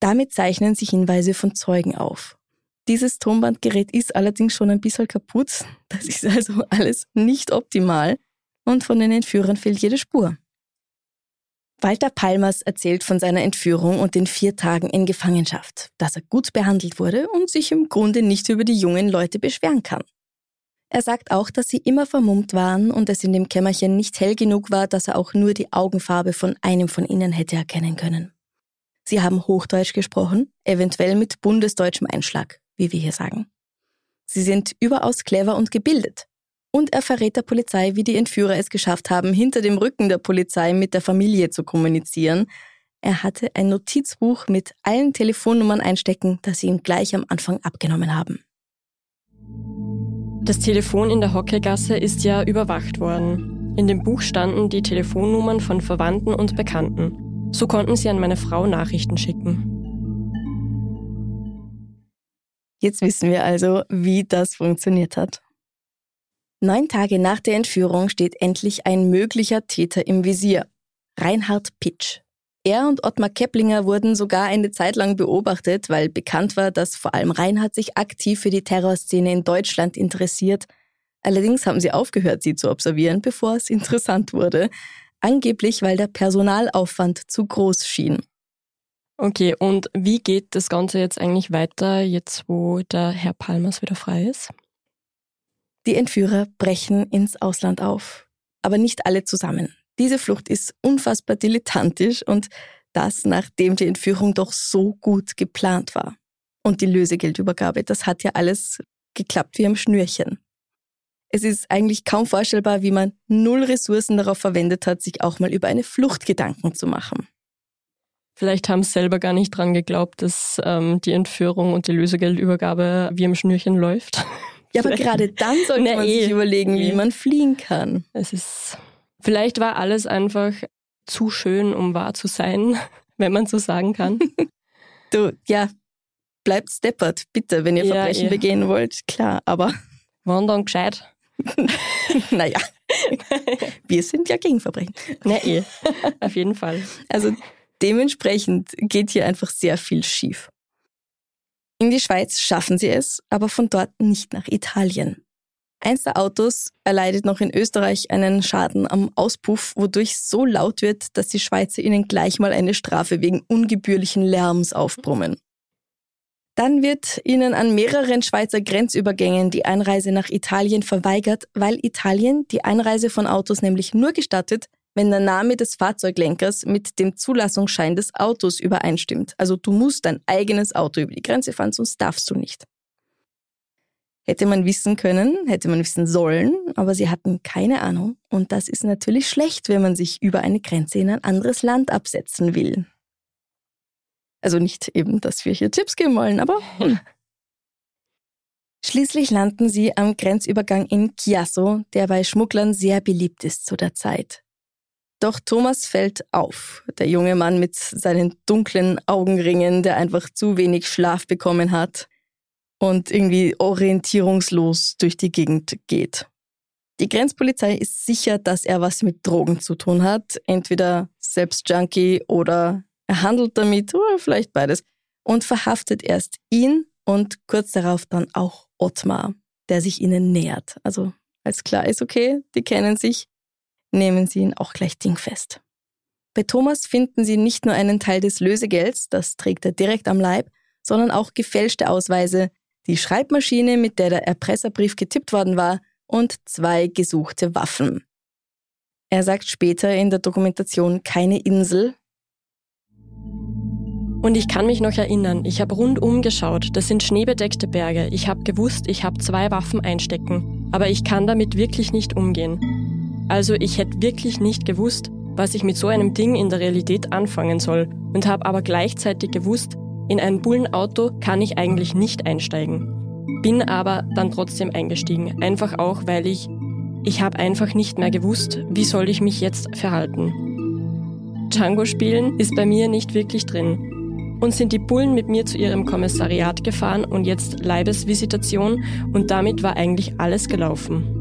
Damit zeichnen sich Hinweise von Zeugen auf. Dieses Tonbandgerät ist allerdings schon ein bisschen kaputt. Das ist also alles nicht optimal und von den Entführern fehlt jede Spur. Walter Palmers erzählt von seiner Entführung und den vier Tagen in Gefangenschaft, dass er gut behandelt wurde und sich im Grunde nicht über die jungen Leute beschweren kann. Er sagt auch, dass sie immer vermummt waren und es in dem Kämmerchen nicht hell genug war, dass er auch nur die Augenfarbe von einem von ihnen hätte erkennen können. Sie haben Hochdeutsch gesprochen, eventuell mit bundesdeutschem Einschlag, wie wir hier sagen. Sie sind überaus clever und gebildet. Und er verrät der Polizei, wie die Entführer es geschafft haben, hinter dem Rücken der Polizei mit der Familie zu kommunizieren. Er hatte ein Notizbuch mit allen Telefonnummern einstecken, das sie ihm gleich am Anfang abgenommen haben. Das Telefon in der Hockeygasse ist ja überwacht worden. In dem Buch standen die Telefonnummern von Verwandten und Bekannten. So konnten sie an meine Frau Nachrichten schicken. Jetzt wissen wir also, wie das funktioniert hat. Neun Tage nach der Entführung steht endlich ein möglicher Täter im Visier. Reinhard Pitsch. Er und Ottmar Keplinger wurden sogar eine Zeit lang beobachtet, weil bekannt war, dass vor allem Reinhard sich aktiv für die Terrorszene in Deutschland interessiert. Allerdings haben sie aufgehört, sie zu observieren, bevor es interessant wurde. Angeblich, weil der Personalaufwand zu groß schien. Okay, und wie geht das Ganze jetzt eigentlich weiter, jetzt wo der Herr Palmers wieder frei ist? Die Entführer brechen ins Ausland auf. Aber nicht alle zusammen. Diese Flucht ist unfassbar dilettantisch und das, nachdem die Entführung doch so gut geplant war. Und die Lösegeldübergabe, das hat ja alles geklappt wie am Schnürchen. Es ist eigentlich kaum vorstellbar, wie man null Ressourcen darauf verwendet hat, sich auch mal über eine Flucht Gedanken zu machen. Vielleicht haben sie selber gar nicht dran geglaubt, dass ähm, die Entführung und die Lösegeldübergabe wie am Schnürchen läuft. Ja, aber gerade dann sollte Na man eh. sich überlegen, wie Eh. man fliehen kann. Es ist, vielleicht war alles einfach zu schön, um wahr zu sein, wenn man so sagen kann. Du, ja, bleibt steppert, bitte, wenn ihr Ja, Verbrechen eh. begehen wollt, klar, aber Waren dann gescheit? naja, wir sind ja gegen Verbrechen. Na eh, auf jeden Fall. Also dementsprechend geht hier einfach sehr viel schief. In die Schweiz schaffen sie es, aber von dort nicht nach Italien. Eins der Autos erleidet noch in Österreich einen Schaden am Auspuff, wodurch so laut wird, dass die Schweizer ihnen gleich mal eine Strafe wegen ungebührlichen Lärms aufbrummen. Dann wird ihnen an mehreren Schweizer Grenzübergängen die Einreise nach Italien verweigert, weil Italien die Einreise von Autos nämlich nur gestattet, wenn der Name des Fahrzeuglenkers mit dem Zulassungsschein des Autos übereinstimmt. Also du musst dein eigenes Auto über die Grenze fahren, sonst darfst du nicht. Hätte man wissen können, hätte man wissen sollen, aber sie hatten keine Ahnung. Und das ist natürlich schlecht, wenn man sich über eine Grenze in ein anderes Land absetzen will. Also nicht eben, dass wir hier Tipps geben wollen, aber hm. Schließlich landen sie am Grenzübergang in Chiasso, der bei Schmugglern sehr beliebt ist zu der Zeit. Doch Thomas fällt auf, der junge Mann mit seinen dunklen Augenringen, der einfach zu wenig Schlaf bekommen hat und irgendwie orientierungslos durch die Gegend geht. Die Grenzpolizei ist sicher, dass er was mit Drogen zu tun hat, entweder selbst Junkie oder er handelt damit oder vielleicht beides und verhaftet erst ihn und kurz darauf dann auch Ottmar, der sich ihnen nähert. Also als klar ist, okay, die kennen sich, nehmen sie ihn auch gleich dingfest. Bei Thomas finden sie nicht nur einen Teil des Lösegelds, das trägt er direkt am Leib, sondern auch gefälschte Ausweise, die Schreibmaschine, mit der der Erpresserbrief getippt worden war, und zwei gesuchte Waffen. Er sagt später in der Dokumentation keine Insel. Und ich kann mich noch erinnern, ich habe rundum geschaut, das sind schneebedeckte Berge. Ich habe gewusst, ich habe zwei Waffen einstecken, aber ich kann damit wirklich nicht umgehen. Also ich hätte wirklich nicht gewusst, was ich mit so einem Ding in der Realität anfangen soll und habe aber gleichzeitig gewusst, in ein Bullenauto kann ich eigentlich nicht einsteigen. Bin aber dann trotzdem eingestiegen, einfach auch, weil ich ich habe einfach nicht mehr gewusst, wie soll ich mich jetzt verhalten. Django spielen ist bei mir nicht wirklich drin. Und sind die Bullen mit mir zu ihrem Kommissariat gefahren und jetzt Leibesvisitation und damit war eigentlich alles gelaufen.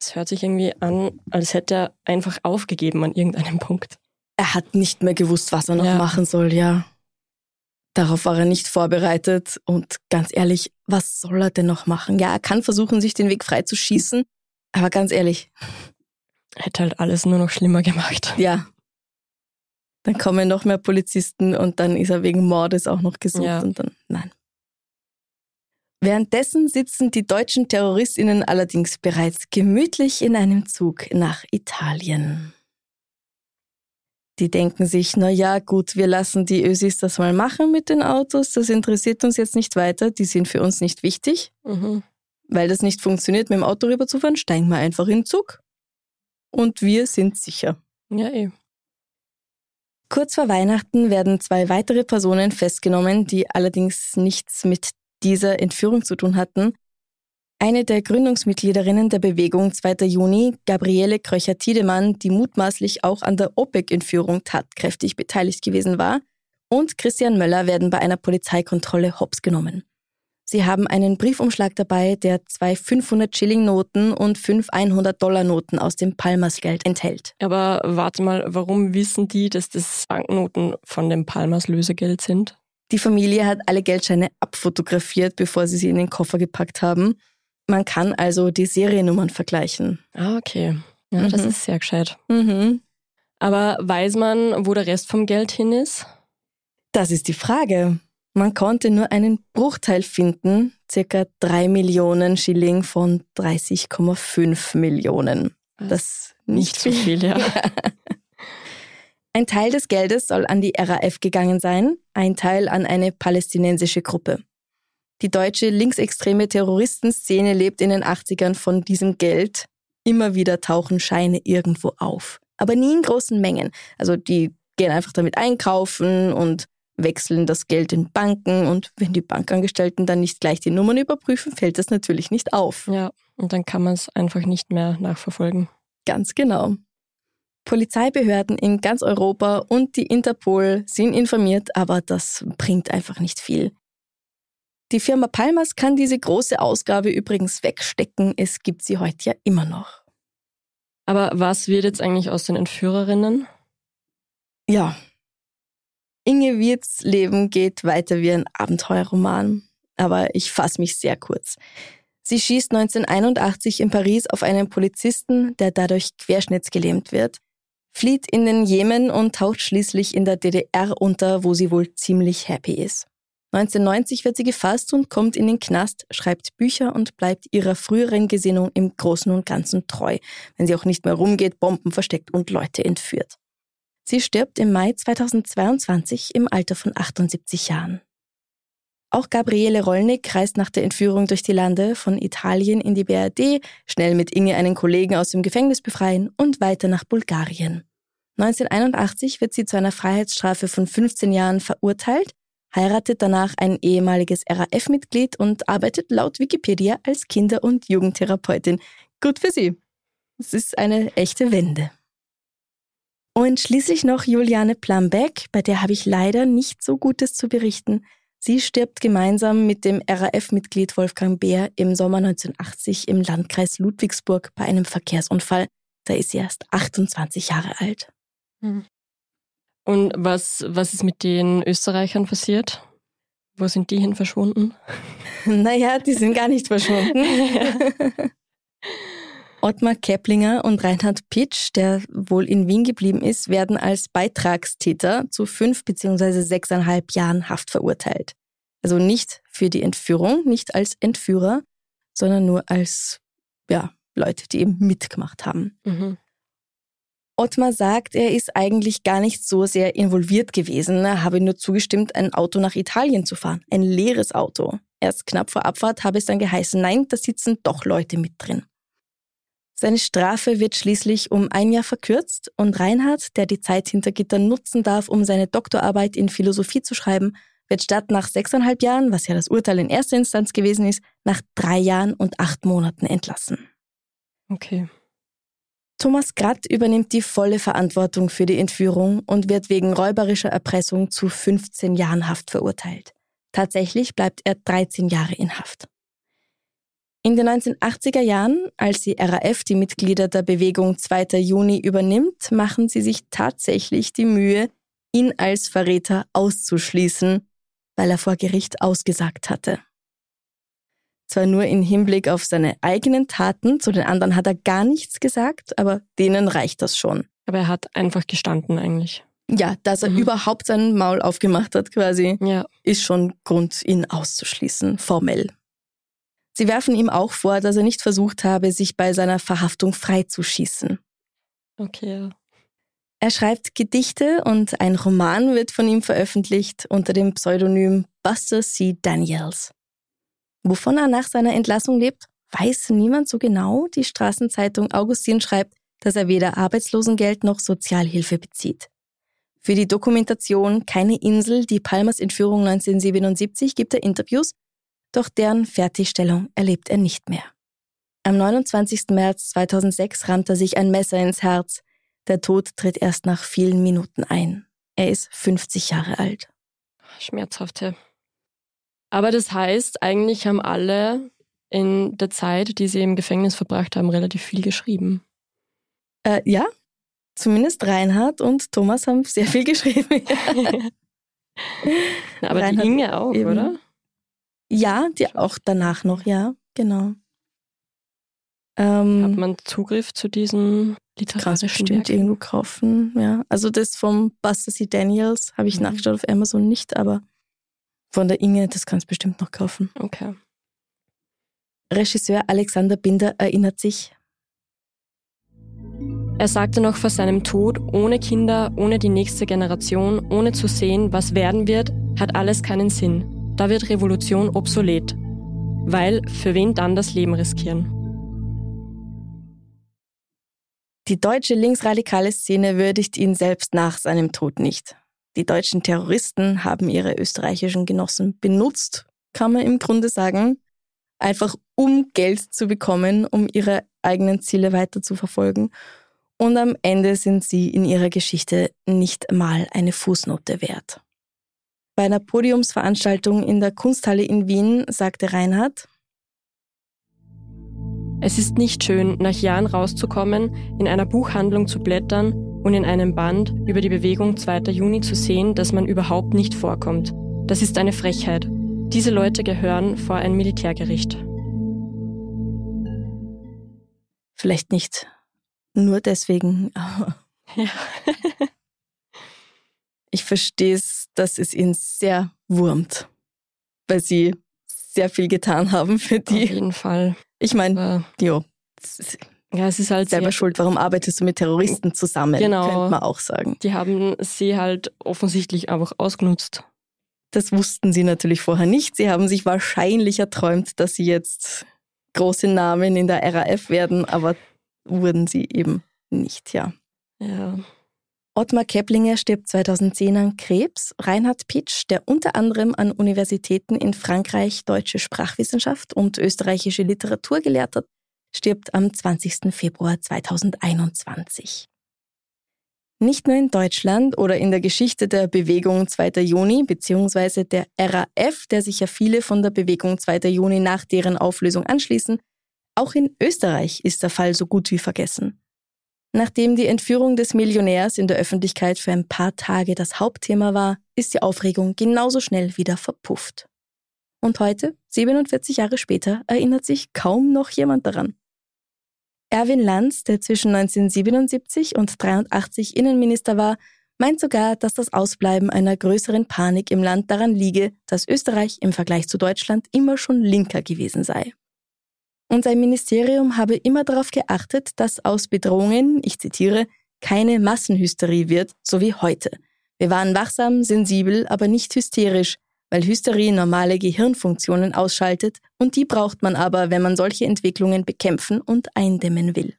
Es hört sich irgendwie an, als hätte er einfach aufgegeben an irgendeinem Punkt. Er hat nicht mehr gewusst, was er noch ja. machen soll, ja. Darauf war er nicht vorbereitet und ganz ehrlich, was soll er denn noch machen? Ja, er kann versuchen, sich den Weg frei zu schießen, aber ganz ehrlich. Hätte halt alles nur noch schlimmer gemacht. Ja. Dann kommen noch mehr Polizisten und dann ist er wegen Mordes auch noch gesucht ja. und dann, nein. Währenddessen sitzen die deutschen Terroristinnen allerdings bereits gemütlich in einem Zug nach Italien. Die denken sich, na ja, gut, wir lassen die Ösis das mal machen mit den Autos, das interessiert uns jetzt nicht weiter, die sind für uns nicht wichtig. Mhm. Weil das nicht funktioniert, mit dem Auto rüberzufahren, steigen wir einfach in den Zug. Und wir sind sicher. Ja, eh. Kurz vor Weihnachten werden zwei weitere Personen festgenommen, die allerdings nichts mit dieser Entführung zu tun hatten. Eine der Gründungsmitgliederinnen der Bewegung 2. Juni, Gabriele Kröcher-Tiedemann, die mutmaßlich auch an der OPEC-Entführung tatkräftig beteiligt gewesen war, und Christian Möller werden bei einer Polizeikontrolle hops genommen. Sie haben einen Briefumschlag dabei, der zwei 500-Schilling-Noten und fünf 100-Dollar-Noten aus dem Palmers-Geld enthält. Aber warte mal, warum wissen die, dass das Banknoten von dem Palmers-Lösegeld sind? Die Familie hat alle Geldscheine abfotografiert, bevor sie sie in den Koffer gepackt haben. Man kann also die Seriennummern vergleichen. Ah, okay. Ja, mhm. das ist sehr gescheit. Mhm. Aber weiß man, wo der Rest vom Geld hin ist? Das ist die Frage. Man konnte nur einen Bruchteil finden, circa drei Millionen Schilling von 30,5 Millionen. Das ist nicht so viel, ja. ja. Ein Teil des Geldes soll an die RAF gegangen sein, ein Teil an eine palästinensische Gruppe. Die deutsche linksextreme Terroristenszene lebt in den 80ern von diesem Geld. Immer wieder tauchen Scheine irgendwo auf. Aber nie in großen Mengen. Also die gehen einfach damit einkaufen und wechseln das Geld in Banken und wenn die Bankangestellten dann nicht gleich die Nummern überprüfen, fällt das natürlich nicht auf. Ja, und dann kann man es einfach nicht mehr nachverfolgen. Ganz genau. Polizeibehörden in ganz Europa und die Interpol sind informiert, aber das bringt einfach nicht viel. Die Firma Palmas kann diese große Ausgabe übrigens wegstecken, es gibt sie heute ja immer noch. Aber was wird jetzt eigentlich aus den Entführerinnen? Ja. Inge Wirts Leben geht weiter wie ein Abenteuerroman, aber ich fasse mich sehr kurz. Sie schießt 1981 in Paris auf einen Polizisten, der dadurch querschnittsgelähmt wird flieht in den Jemen und taucht schließlich in der DDR unter, wo sie wohl ziemlich happy ist. 1990 wird sie gefasst und kommt in den Knast, schreibt Bücher und bleibt ihrer früheren Gesinnung im Großen und Ganzen treu, wenn sie auch nicht mehr rumgeht, Bomben versteckt und Leute entführt. Sie stirbt im Mai 2022 im Alter von 78 Jahren. Auch Gabriele Rollnick reist nach der Entführung durch die Lande von Italien in die BRD, schnell mit Inge einen Kollegen aus dem Gefängnis befreien und weiter nach Bulgarien. 1981 wird sie zu einer Freiheitsstrafe von 15 Jahren verurteilt, heiratet danach ein ehemaliges RAF-Mitglied und arbeitet laut Wikipedia als Kinder- und Jugendtherapeutin. Gut für sie. Es ist eine echte Wende. Und schließlich noch Juliane Plambeck, bei der habe ich leider nicht so Gutes zu berichten. Sie stirbt gemeinsam mit dem RAF-Mitglied Wolfgang Beer im Sommer 1980 im Landkreis Ludwigsburg bei einem Verkehrsunfall. Da ist sie erst 28 Jahre alt. Hm. Und was, was ist mit den Österreichern passiert? Wo sind die hin verschwunden? Naja, die sind gar nicht verschwunden. Ottmar Keplinger und Reinhard Pitsch, der wohl in Wien geblieben ist, werden als Beitragstäter zu fünf bzw. sechseinhalb Jahren Haft verurteilt. Also nicht für die Entführung, nicht als Entführer, sondern nur als ja, Leute, die eben mitgemacht haben. Mhm. Ottmar sagt, er ist eigentlich gar nicht so sehr involviert gewesen. Er habe nur zugestimmt, ein Auto nach Italien zu fahren. Ein leeres Auto. Erst knapp vor Abfahrt habe es dann geheißen, nein, da sitzen doch Leute mit drin. Seine Strafe wird schließlich um ein Jahr verkürzt und Reinhard, der die Zeit hinter Gittern nutzen darf, um seine Doktorarbeit in Philosophie zu schreiben, wird statt nach sechseinhalb Jahren, was ja das Urteil in erster Instanz gewesen ist, nach drei Jahren und acht Monaten entlassen. Okay. Thomas Gratt übernimmt die volle Verantwortung für die Entführung und wird wegen räuberischer Erpressung zu 15 Jahren Haft verurteilt. Tatsächlich bleibt er 13 Jahre in Haft. In den 1980er Jahren, als die RAF die Mitglieder der Bewegung 2. Juni übernimmt, machen sie sich tatsächlich die Mühe, ihn als Verräter auszuschließen, weil er vor Gericht ausgesagt hatte. Zwar nur im Hinblick auf seine eigenen Taten, zu den anderen hat er gar nichts gesagt, aber denen reicht das schon. Aber er hat einfach gestanden eigentlich. Ja, dass er mhm. überhaupt sein Maul aufgemacht hat quasi, ja. ist schon Grund, ihn auszuschließen, formell. Sie werfen ihm auch vor, dass er nicht versucht habe, sich bei seiner Verhaftung freizuschießen. Okay. Er schreibt Gedichte und ein Roman wird von ihm veröffentlicht unter dem Pseudonym Buster C. Daniels. Wovon er nach seiner Entlassung lebt, weiß niemand so genau. Die Straßenzeitung Augustin schreibt, dass er weder Arbeitslosengeld noch Sozialhilfe bezieht. Für die Dokumentation Keine Insel, die Palmers Entführung 1977 gibt er Interviews, doch deren Fertigstellung erlebt er nicht mehr. Am 29. März 2006 rammt er sich ein Messer ins Herz. Der Tod tritt erst nach vielen Minuten ein. Er ist 50 Jahre alt. Schmerzhafte. Aber das heißt, eigentlich haben alle in der Zeit, die sie im Gefängnis verbracht haben, relativ viel geschrieben. Äh, ja, zumindest Reinhard und Thomas haben sehr viel geschrieben. Na, aber Reinhard die Inge auch, eben. oder? Ja, die auch danach noch, ja, genau. Ähm, Hat man Zugriff zu diesen literarischen bestimmt irgendwo kaufen, ja. Also das vom Buster C. Daniels habe ich mhm. nachgeschaut auf Amazon nicht, aber von der Inge, das kannst du bestimmt noch kaufen. Okay. Regisseur Alexander Binder erinnert sich. Er sagte noch vor seinem Tod, ohne Kinder, ohne die nächste Generation, ohne zu sehen, was werden wird, hat alles keinen Sinn. Da wird Revolution obsolet. Weil für wen dann das Leben riskieren? Die deutsche linksradikale Szene würdigt ihn selbst nach seinem Tod nicht. Die deutschen Terroristen haben ihre österreichischen Genossen benutzt, kann man im Grunde sagen, einfach um Geld zu bekommen, um ihre eigenen Ziele weiter zu verfolgen. Und am Ende sind sie in ihrer Geschichte nicht mal eine Fußnote wert. Bei einer Podiumsveranstaltung in der Kunsthalle in Wien sagte Reinhard, es ist nicht schön, nach Jahren rauszukommen, in einer Buchhandlung zu blättern und in einem Band über die Bewegung 2. Juni zu sehen, dass man überhaupt nicht vorkommt. Das ist eine Frechheit. Diese Leute gehören vor ein Militärgericht. Vielleicht nicht nur deswegen, ja. ich verstehe es, dass es ihn sehr wurmt, weil sie sehr viel getan haben für die. Auf jeden Fall. Ich meine, jo, ja, es ist halt selber schuld. Warum arbeitest du mit Terroristen zusammen? Genau. Könnte man auch sagen. Die haben sie halt offensichtlich einfach ausgenutzt. Das wussten sie natürlich vorher nicht. Sie haben sich wahrscheinlich erträumt, dass sie jetzt große Namen in der RAF werden, aber wurden sie eben nicht, ja. Ja. Ottmar Keplinger stirbt 2010 an Krebs. Reinhard Pitsch, der unter anderem an Universitäten in Frankreich deutsche Sprachwissenschaft und österreichische Literatur gelehrt hat, stirbt am 20. Februar 2021. Nicht nur in Deutschland oder in der Geschichte der Bewegung 2. Juni bzw. der RAF, der sich ja viele von der Bewegung 2. Juni nach deren Auflösung anschließen, auch in Österreich ist der Fall so gut wie vergessen. Nachdem die Entführung des Millionärs in der Öffentlichkeit für ein paar Tage das Hauptthema war, ist die Aufregung genauso schnell wieder verpufft. Und heute, 47 Jahre später, erinnert sich kaum noch jemand daran. Erwin Lanz, der zwischen 1977 und 1983 Innenminister war, meint sogar, dass das Ausbleiben einer größeren Panik im Land daran liege, dass Österreich im Vergleich zu Deutschland immer schon linker gewesen sei. Und sein Ministerium habe immer darauf geachtet, dass aus Bedrohungen, ich zitiere, keine Massenhysterie wird, so wie heute. Wir waren wachsam, sensibel, aber nicht hysterisch, weil Hysterie normale Gehirnfunktionen ausschaltet und die braucht man aber, wenn man solche Entwicklungen bekämpfen und eindämmen will.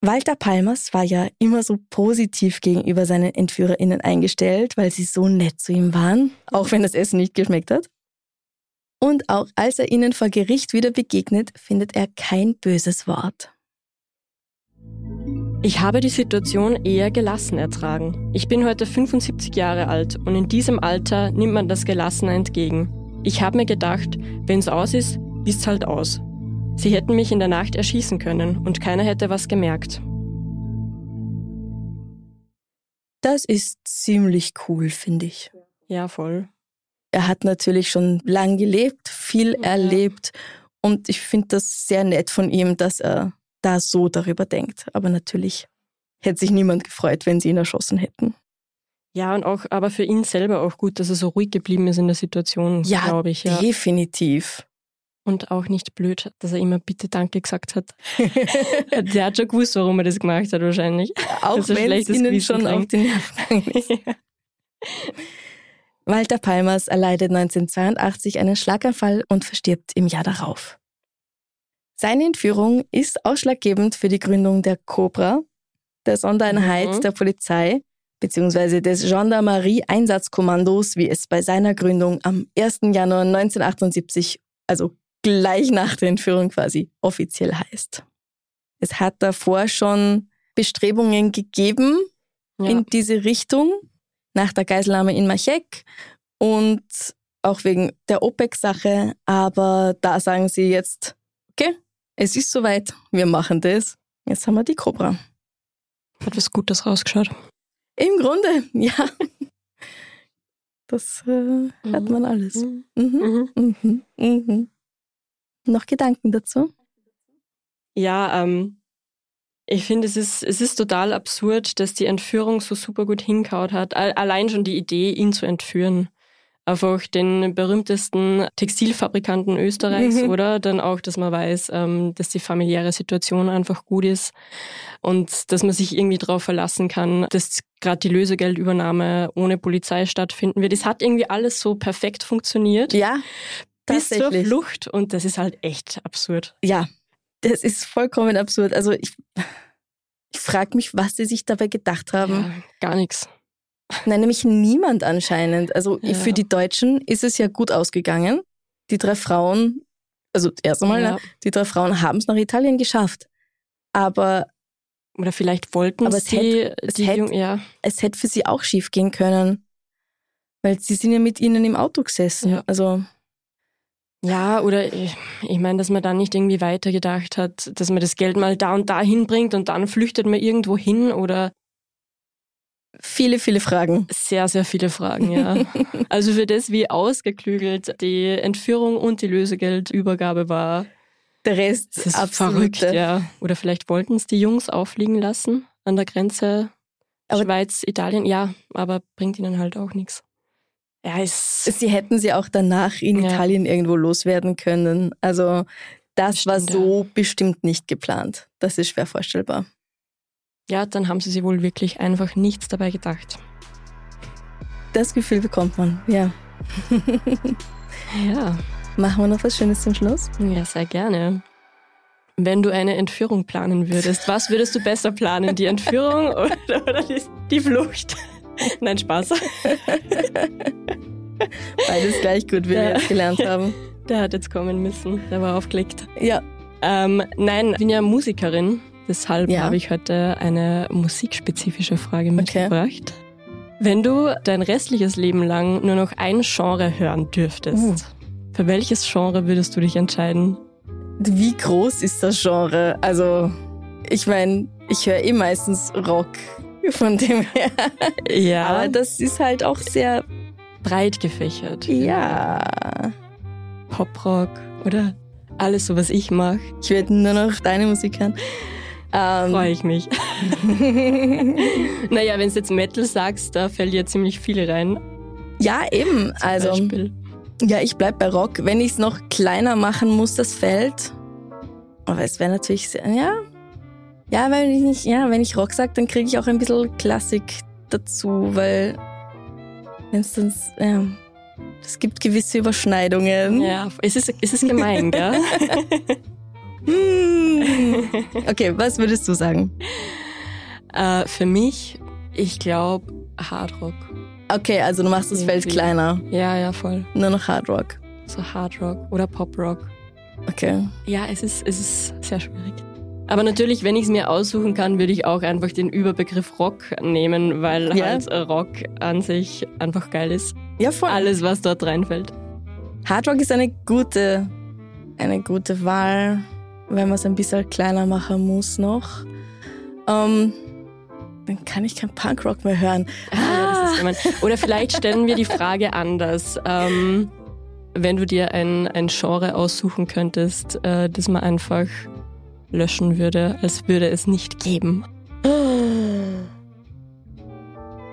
Walter Palmers war ja immer so positiv gegenüber seinen EntführerInnen eingestellt, weil sie so nett zu ihm waren, auch wenn das Essen nicht geschmeckt hat. Und auch als er ihnen vor Gericht wieder begegnet, findet er kein böses Wort. Ich habe die Situation eher gelassen ertragen. Ich bin heute 75 Jahre alt und in diesem Alter nimmt man das gelassener entgegen. Ich habe mir gedacht, wenn's aus ist, ist's halt aus. Sie hätten mich in der Nacht erschießen können und keiner hätte was gemerkt. Das ist ziemlich cool, finde ich. Ja, voll. Er hat natürlich schon lang gelebt, viel ja. erlebt und ich finde das sehr nett von ihm, dass er da so darüber denkt. Aber natürlich hätte sich niemand gefreut, wenn sie ihn erschossen hätten. Ja, und auch, aber für ihn selber auch gut, dass er so ruhig geblieben ist in der Situation, ja, glaube ich. Ja, definitiv. Und auch nicht blöd, dass er immer bitte Danke gesagt hat. der hat schon gewusst, warum er das gemacht hat, wahrscheinlich. Auch wenn es ihnen schon auf den Nerven ist. Walter Palmers erleidet 1982 einen Schlaganfall und verstirbt im Jahr darauf. Seine Entführung ist ausschlaggebend für die Gründung der Cobra, der Sondereinheit mhm. der Polizei bzw. des Gendarmerie-Einsatzkommandos, wie es bei seiner Gründung am 1. Januar 1978, also gleich nach der Entführung quasi, offiziell heißt. Es hat davor schon Bestrebungen gegeben ja. in diese Richtung, nach der Geiselnahme in Machek und auch wegen der OPEC-Sache, aber da sagen sie jetzt, okay, es ist soweit, wir machen das. Jetzt haben wir die Cobra. Hat was Gutes rausgeschaut. Im Grunde, ja. Das äh, mhm. hat man alles. Mhm. Mhm. mhm. mhm. mhm. Noch Gedanken dazu? Ja, ähm, ich finde, es ist, es ist total absurd, dass die Entführung so super gut hinkaut hat. Allein schon die Idee, ihn zu entführen einfach den berühmtesten Textilfabrikanten Österreichs, mhm. oder? Dann auch, dass man weiß, ähm, dass die familiäre Situation einfach gut ist und dass man sich irgendwie darauf verlassen kann, dass gerade die Lösegeldübernahme ohne Polizei stattfinden wird. Es hat irgendwie alles so perfekt funktioniert. Ja. Bis zur Flucht und das ist halt echt absurd. Ja, das ist vollkommen absurd. Also ich, ich frage mich, was sie sich dabei gedacht haben. Ja, gar nichts. Nein, nämlich niemand anscheinend. Also ja. für die Deutschen ist es ja gut ausgegangen. Die drei Frauen, also erst einmal, ja. die drei Frauen haben es nach Italien geschafft. Aber oder vielleicht wollten aber hätte, es, die hätte, ja. es hätte für sie auch schief gehen können. Weil sie sind ja mit ihnen im Auto gesessen. Ja. Also ja, oder ich, ich meine, dass man dann nicht irgendwie weitergedacht hat, dass man das Geld mal da und da hinbringt und dann flüchtet man irgendwo hin oder Viele, viele Fragen. Sehr, sehr viele Fragen, ja. also für das, wie ausgeklügelt die Entführung und die Lösegeldübergabe war. Der Rest das ist absolut verrückt, ja. Oder vielleicht wollten es die Jungs auffliegen lassen an der Grenze aber Schweiz, Italien. Ja, aber bringt ihnen halt auch nichts. Ja, sie hätten sie auch danach in ja. Italien irgendwo loswerden können. Also das bestimmt, war so ja. bestimmt nicht geplant. Das ist schwer vorstellbar ja, dann haben sie sich wohl wirklich einfach nichts dabei gedacht. Das Gefühl bekommt man, ja. ja. Machen wir noch was Schönes zum Schluss? Ja, sehr gerne. Wenn du eine Entführung planen würdest, was würdest du besser planen? Die Entführung oder, oder die, die Flucht? Nein, Spaß. Beides gleich gut, wie wir jetzt gelernt haben. Der hat jetzt kommen müssen, der war aufgelegt. Ja. Ähm, nein, ich bin ja Musikerin Deshalb ja. habe ich heute eine musikspezifische Frage mitgebracht. Okay. Wenn du dein restliches Leben lang nur noch ein Genre hören dürftest, uh. für welches Genre würdest du dich entscheiden? Wie groß ist das Genre? Also, ich meine, ich höre eh meistens Rock von dem her. Ja. Aber das ist halt auch sehr breit gefächert. Ja. Poprock oder Alles so, was ich mache. Ich werde nur noch deine Musik hören. Ähm, Freue ich mich. naja, wenn du jetzt Metal sagst, da fällt ja ziemlich viel rein. Ja, eben. Zum also, Beispiel. ja, ich bleib bei Rock. Wenn ich es noch kleiner machen muss, das Feld. Aber es wäre natürlich sehr, ja. Ja, wenn ich nicht, ja, wenn ich Rock sage, dann kriege ich auch ein bisschen Klassik dazu, weil wenn es dann, ja, es gibt gewisse Überschneidungen. Ja, es ist, es ist gemein, gell? Hm. Okay, was würdest du sagen? äh, für mich, ich glaube, Hardrock. Okay, also du machst das Feld Irgendwie. kleiner. Ja, ja, voll. Nur noch Hard Rock. So Hardrock oder Poprock. Okay. Ja, es ist, es ist sehr schwierig. Aber natürlich, wenn ich es mir aussuchen kann, würde ich auch einfach den Überbegriff Rock nehmen, weil Ja. halt Rock an sich einfach geil ist. Ja, voll. Alles, was dort reinfällt. Hard Rock ist eine gute, eine gute Wahl, wenn man es ein bisschen kleiner machen muss noch. Ähm, dann kann ich kein Punkrock mehr hören. Ja, das ist gemein. Oder vielleicht stellen wir die Frage anders. Ähm, wenn du dir ein, ein Genre aussuchen könntest, äh, das man einfach löschen würde, als würde es nicht geben.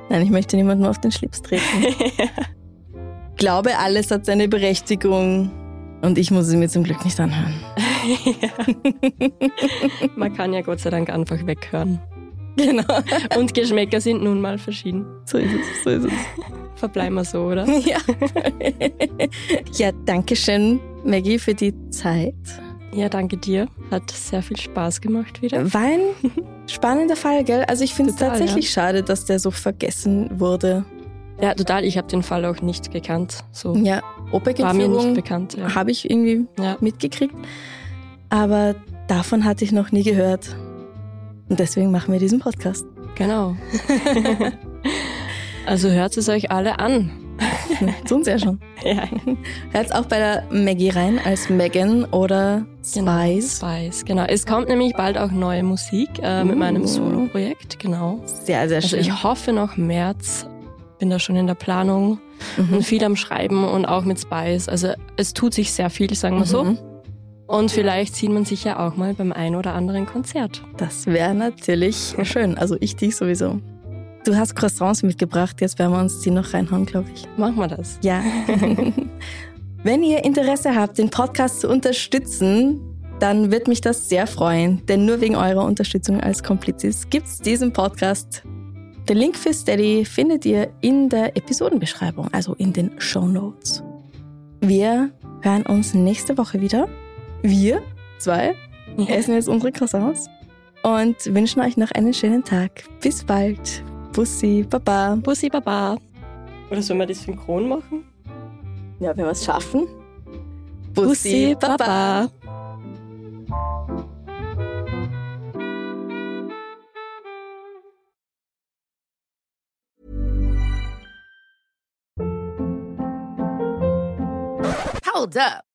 Nein, ich möchte niemandem auf den Schlips treten. Glaube, alles hat seine Berechtigung. Und ich muss es mir zum Glück nicht anhören. Man kann ja Gott sei Dank einfach weghören. Genau. Und Geschmäcker sind nun mal verschieden. So ist es, so ist es. Verbleiben wir so, oder? Ja. ja, danke schön, Maggie, für die Zeit. Ja, danke dir. Hat sehr viel Spaß gemacht wieder. War ein spannender Fall, gell? Also ich finde es tatsächlich schade, dass der so vergessen wurde. Ja, total. Ich habe den Fall auch nicht gekannt. So Ja, war mir nicht bekannt. Ja. habe ich irgendwie Ja. mitgekriegt. Aber davon hatte ich noch nie gehört. Und deswegen machen wir diesen Podcast. Genau. also hört es euch alle an. Tun sie ja schon. Ja. Hört auch bei der Maggie rein als Megan oder Genau, Spice. Spice, genau. Es kommt nämlich bald auch neue Musik äh, mit Uh. meinem Solo-Projekt, genau. Sehr, sehr Also schön. ich hoffe noch März. Bin da schon in der Planung Mhm. und viel am Schreiben und auch mit Spice. Also es tut sich sehr viel, sagen wir so. Mhm. Und vielleicht sieht man sich ja auch mal beim ein oder anderen Konzert. Das wäre natürlich schön. Also ich dich sowieso. Du hast Croissants mitgebracht, jetzt werden wir uns die noch reinhauen, glaube ich. Machen wir das. Ja. Wenn ihr Interesse habt, den Podcast zu unterstützen, dann wird mich das sehr freuen, denn nur wegen eurer Unterstützung als Komplizis gibt es diesen Podcast. Den Link für Steady findet ihr in der Episodenbeschreibung, also in den Show Notes. Wir hören uns nächste Woche wieder. Wir zwei essen jetzt unsere Croissants und wünschen euch noch einen schönen Tag. Bis bald. Bussi, Baba. Bussi Baba. Oder sollen wir das synchron machen? Ja, wenn wir es schaffen. Bussi Baba. Hold up.